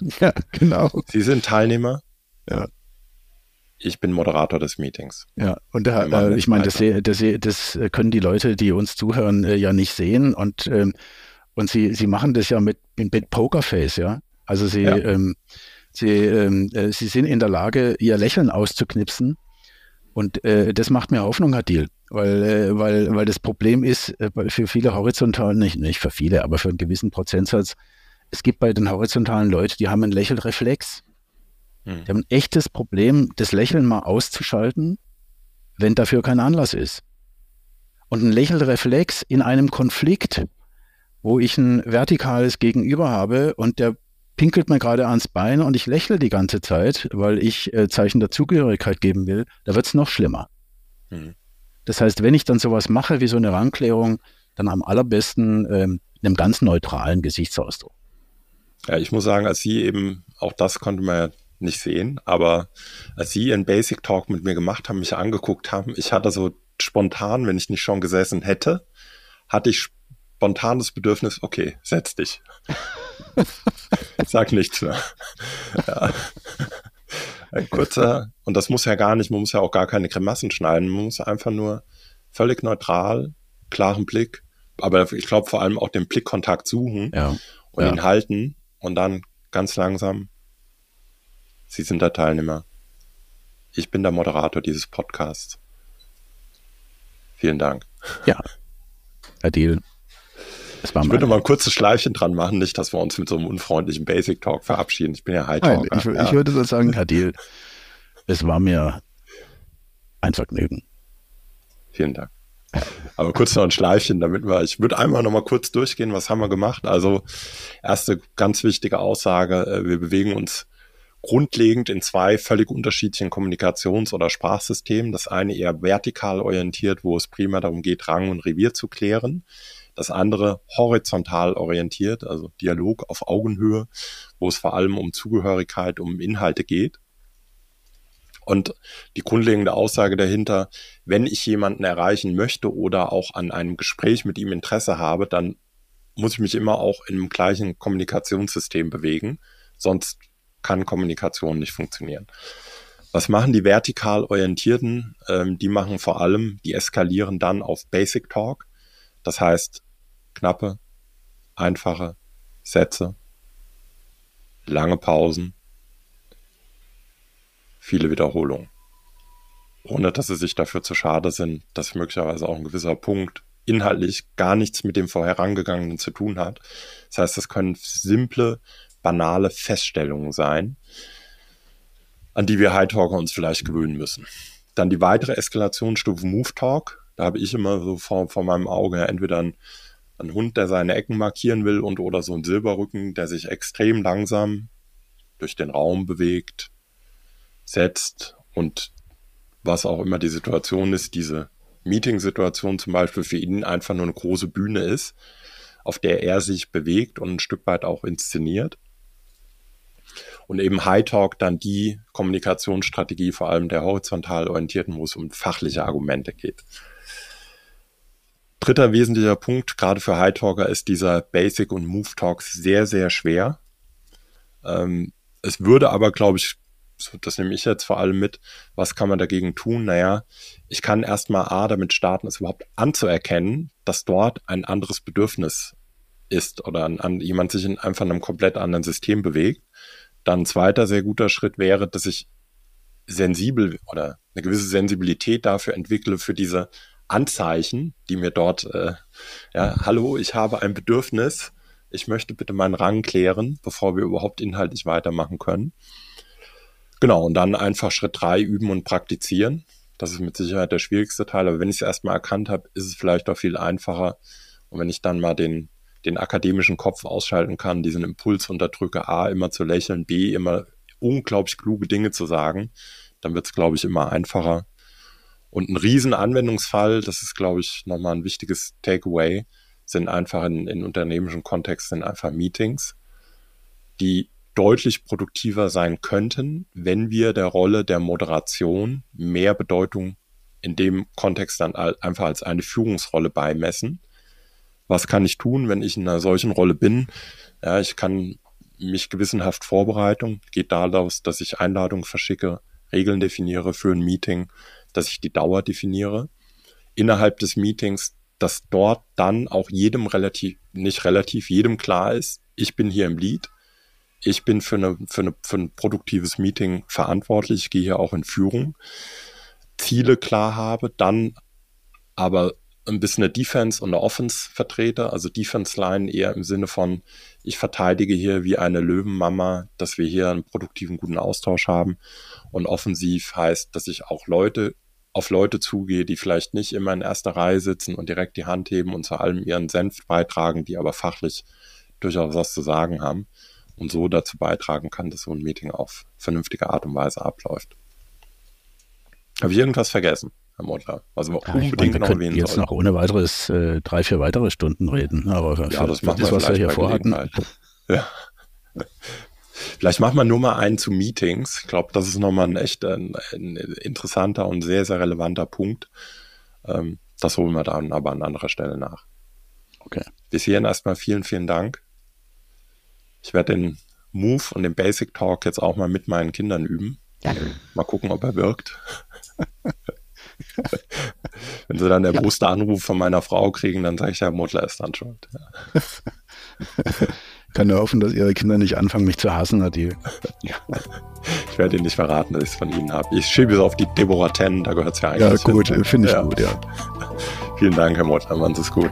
ja, genau. Sie sind Teilnehmer. Ja. Ich bin Moderator des Meetings. Ja, und da, äh, ich meine, das, das, das, können die Leute, die uns zuhören, äh, ja nicht sehen. Und, ähm, und sie, sie machen das ja mit, mit Pokerface, ja. Also sie, ja. Ähm, sie, ähm, äh, sie sind in der Lage, ihr Lächeln auszuknipsen und äh, das macht mir Hoffnung, Herr Deal, weil, äh, weil, weil das Problem ist, äh, für viele horizontalen, nicht, nicht für viele, aber für einen gewissen Prozentsatz, es gibt bei den horizontalen Leuten, die haben einen Lächelreflex. Hm. Die haben ein echtes Problem, das Lächeln mal auszuschalten, wenn dafür kein Anlass ist. Und ein Lächelreflex in einem Konflikt, wo ich ein vertikales Gegenüber habe und der pinkelt mir gerade ans Bein und ich lächle die ganze Zeit, weil ich äh, Zeichen der Zugehörigkeit geben will, da wird es noch schlimmer. Mhm. Das heißt, wenn ich dann sowas mache wie so eine Rangklärung, dann am allerbesten ähm, einem ganz neutralen Gesichtsausdruck. Ja, ich muss sagen, als Sie eben, auch das konnte man ja nicht sehen, aber als Sie Ihren Basic Talk mit mir gemacht haben, mich angeguckt haben, ich hatte so spontan, wenn ich nicht schon gesessen hätte, hatte ich spontanes Bedürfnis, okay, setz dich. Sag nichts mehr. Ja. Ein kurzer, und das muss ja gar nicht, man muss ja auch gar keine Grimassen schneiden, man muss einfach nur völlig neutral, klaren Blick, aber ich glaube vor allem auch den Blickkontakt suchen ja. und ja. ihn halten und dann ganz langsam, Sie sind der Teilnehmer. Ich bin der Moderator dieses Podcasts. Vielen Dank. Ja, Adil. Ich würde mal ein kurzes Schleifchen dran machen, nicht, dass wir uns mit so einem unfreundlichen Basic Talk verabschieden. Ich bin ja High Talker. Ich, ja. ich würde so sagen, Adil, es war mir ein Vergnügen. Vielen Dank. Aber kurz noch ein Schleifchen, damit wir, ich würde einmal noch mal kurz durchgehen, was haben wir gemacht? Also, erste ganz wichtige Aussage, äh, wir bewegen uns grundlegend in zwei völlig unterschiedlichen Kommunikations- oder Sprachsystemen. Das eine eher vertikal orientiert, wo es primär darum geht, Rang und Revier zu klären. Das andere horizontal orientiert, also Dialog auf Augenhöhe, wo es vor allem um Zugehörigkeit, um Inhalte geht. Und die grundlegende Aussage dahinter, wenn ich jemanden erreichen möchte oder auch an einem Gespräch mit ihm Interesse habe, dann muss ich mich immer auch einem gleichen Kommunikationssystem bewegen, sonst kann Kommunikation nicht funktionieren. Was machen die vertikal orientierten? Ähm, die machen vor allem, die eskalieren dann auf Basic Talk. Das heißt, knappe, einfache Sätze, lange Pausen, viele Wiederholungen. Ohne dass sie sich dafür zu schade sind, dass möglicherweise auch ein gewisser Punkt inhaltlich gar nichts mit dem vorherangegangenen zu tun hat. Das heißt, es können simple, banale Feststellungen sein, an die wir High-Talker uns vielleicht gewöhnen müssen. Dann die weitere Eskalationsstufe Move Talk. Da habe ich immer so vor, vor meinem Auge entweder ein, ein Hund, der seine Ecken markieren will und oder so ein Silberrücken, der sich extrem langsam durch den Raum bewegt, setzt und was auch immer die Situation ist, diese Meeting-Situation zum Beispiel für ihn einfach nur eine große Bühne ist, auf der er sich bewegt und ein Stück weit auch inszeniert. Und eben High Talk dann die Kommunikationsstrategie, vor allem der horizontal orientierten, wo es um fachliche Argumente geht. Dritter wesentlicher Punkt, gerade für High Talker, ist dieser Basic und Move Talks sehr, sehr schwer. Ähm, es würde aber, glaube ich, das nehme ich jetzt vor allem mit, was kann man dagegen tun? Naja, ich kann erstmal A damit starten, es überhaupt anzuerkennen, dass dort ein anderes Bedürfnis ist oder an, an, jemand sich in einfach einem komplett anderen System bewegt. Dann ein zweiter sehr guter Schritt wäre, dass ich sensibel oder eine gewisse Sensibilität dafür entwickle für diese Anzeichen, die mir dort, äh, ja, hallo, ich habe ein Bedürfnis, ich möchte bitte meinen Rang klären, bevor wir überhaupt inhaltlich weitermachen können. Genau, und dann einfach Schritt drei üben und praktizieren. Das ist mit Sicherheit der schwierigste Teil, aber wenn ich es erstmal erkannt habe, ist es vielleicht auch viel einfacher. Und wenn ich dann mal den, den akademischen Kopf ausschalten kann, diesen Impuls unterdrücke, A, immer zu lächeln, B, immer unglaublich kluge Dinge zu sagen, dann wird es, glaube ich, immer einfacher. Und ein riesen Anwendungsfall, das ist, glaube ich, nochmal ein wichtiges Takeaway, sind einfach in, in unternehmischen Kontext sind einfach Meetings, die deutlich produktiver sein könnten, wenn wir der Rolle der Moderation mehr Bedeutung in dem Kontext dann einfach als eine Führungsrolle beimessen. Was kann ich tun, wenn ich in einer solchen Rolle bin? Ja, ich kann mich gewissenhaft vorbereiten, geht daraus, dass ich Einladungen verschicke, Regeln definiere für ein Meeting, dass ich die Dauer definiere. Innerhalb des Meetings, dass dort dann auch jedem relativ, nicht relativ, jedem klar ist, ich bin hier im Lead ich bin für, eine, für, eine, für ein produktives Meeting verantwortlich, ich gehe hier auch in Führung, Ziele klar habe, dann aber ein bisschen eine Defense und eine Offense vertrete, also Defense Line eher im Sinne von, ich verteidige hier wie eine Löwenmama, dass wir hier einen produktiven, guten Austausch haben. Und offensiv heißt, dass ich auch Leute auf Leute zugehe, die vielleicht nicht immer in erster Reihe sitzen und direkt die Hand heben und zu allem ihren Senf beitragen, die aber fachlich durchaus was zu sagen haben und so dazu beitragen kann, dass so ein Meeting auf vernünftige Art und Weise abläuft. Habe ich irgendwas vergessen, Herr? Was wir ja, unbedingt meine, noch erwähnen jetzt sollten. noch ohne weiteres äh, drei, vier weitere Stunden reden. Aber für, ja, das, machen das was wir hier vorhatten. Ja. Vielleicht machen wir nur mal einen zu Meetings. Ich glaube, das ist nochmal ein echt ein, ein interessanter und sehr, sehr relevanter Punkt. Ähm, das holen wir dann aber an anderer Stelle nach. Okay. Bis hierhin erstmal vielen, vielen Dank. Ich werde den Move und den Basic Talk jetzt auch mal mit meinen Kindern üben. Ja. Mal gucken, ob er wirkt. Wenn sie dann der ja. Anruf von meiner Frau kriegen, dann sage ich, ja, Mutter ist dann schuld. Ja. kann nur hoffen, dass ihre Kinder nicht anfangen, mich zu hassen, Adil. ich werde ihnen nicht verraten, dass ich es von ihnen habe. Ich schiebe es auf die Deborah 10, da gehört es ja eigentlich. Ja, gut, finde ich ja. gut, ja. Vielen Dank, Herr machen Sie es gut.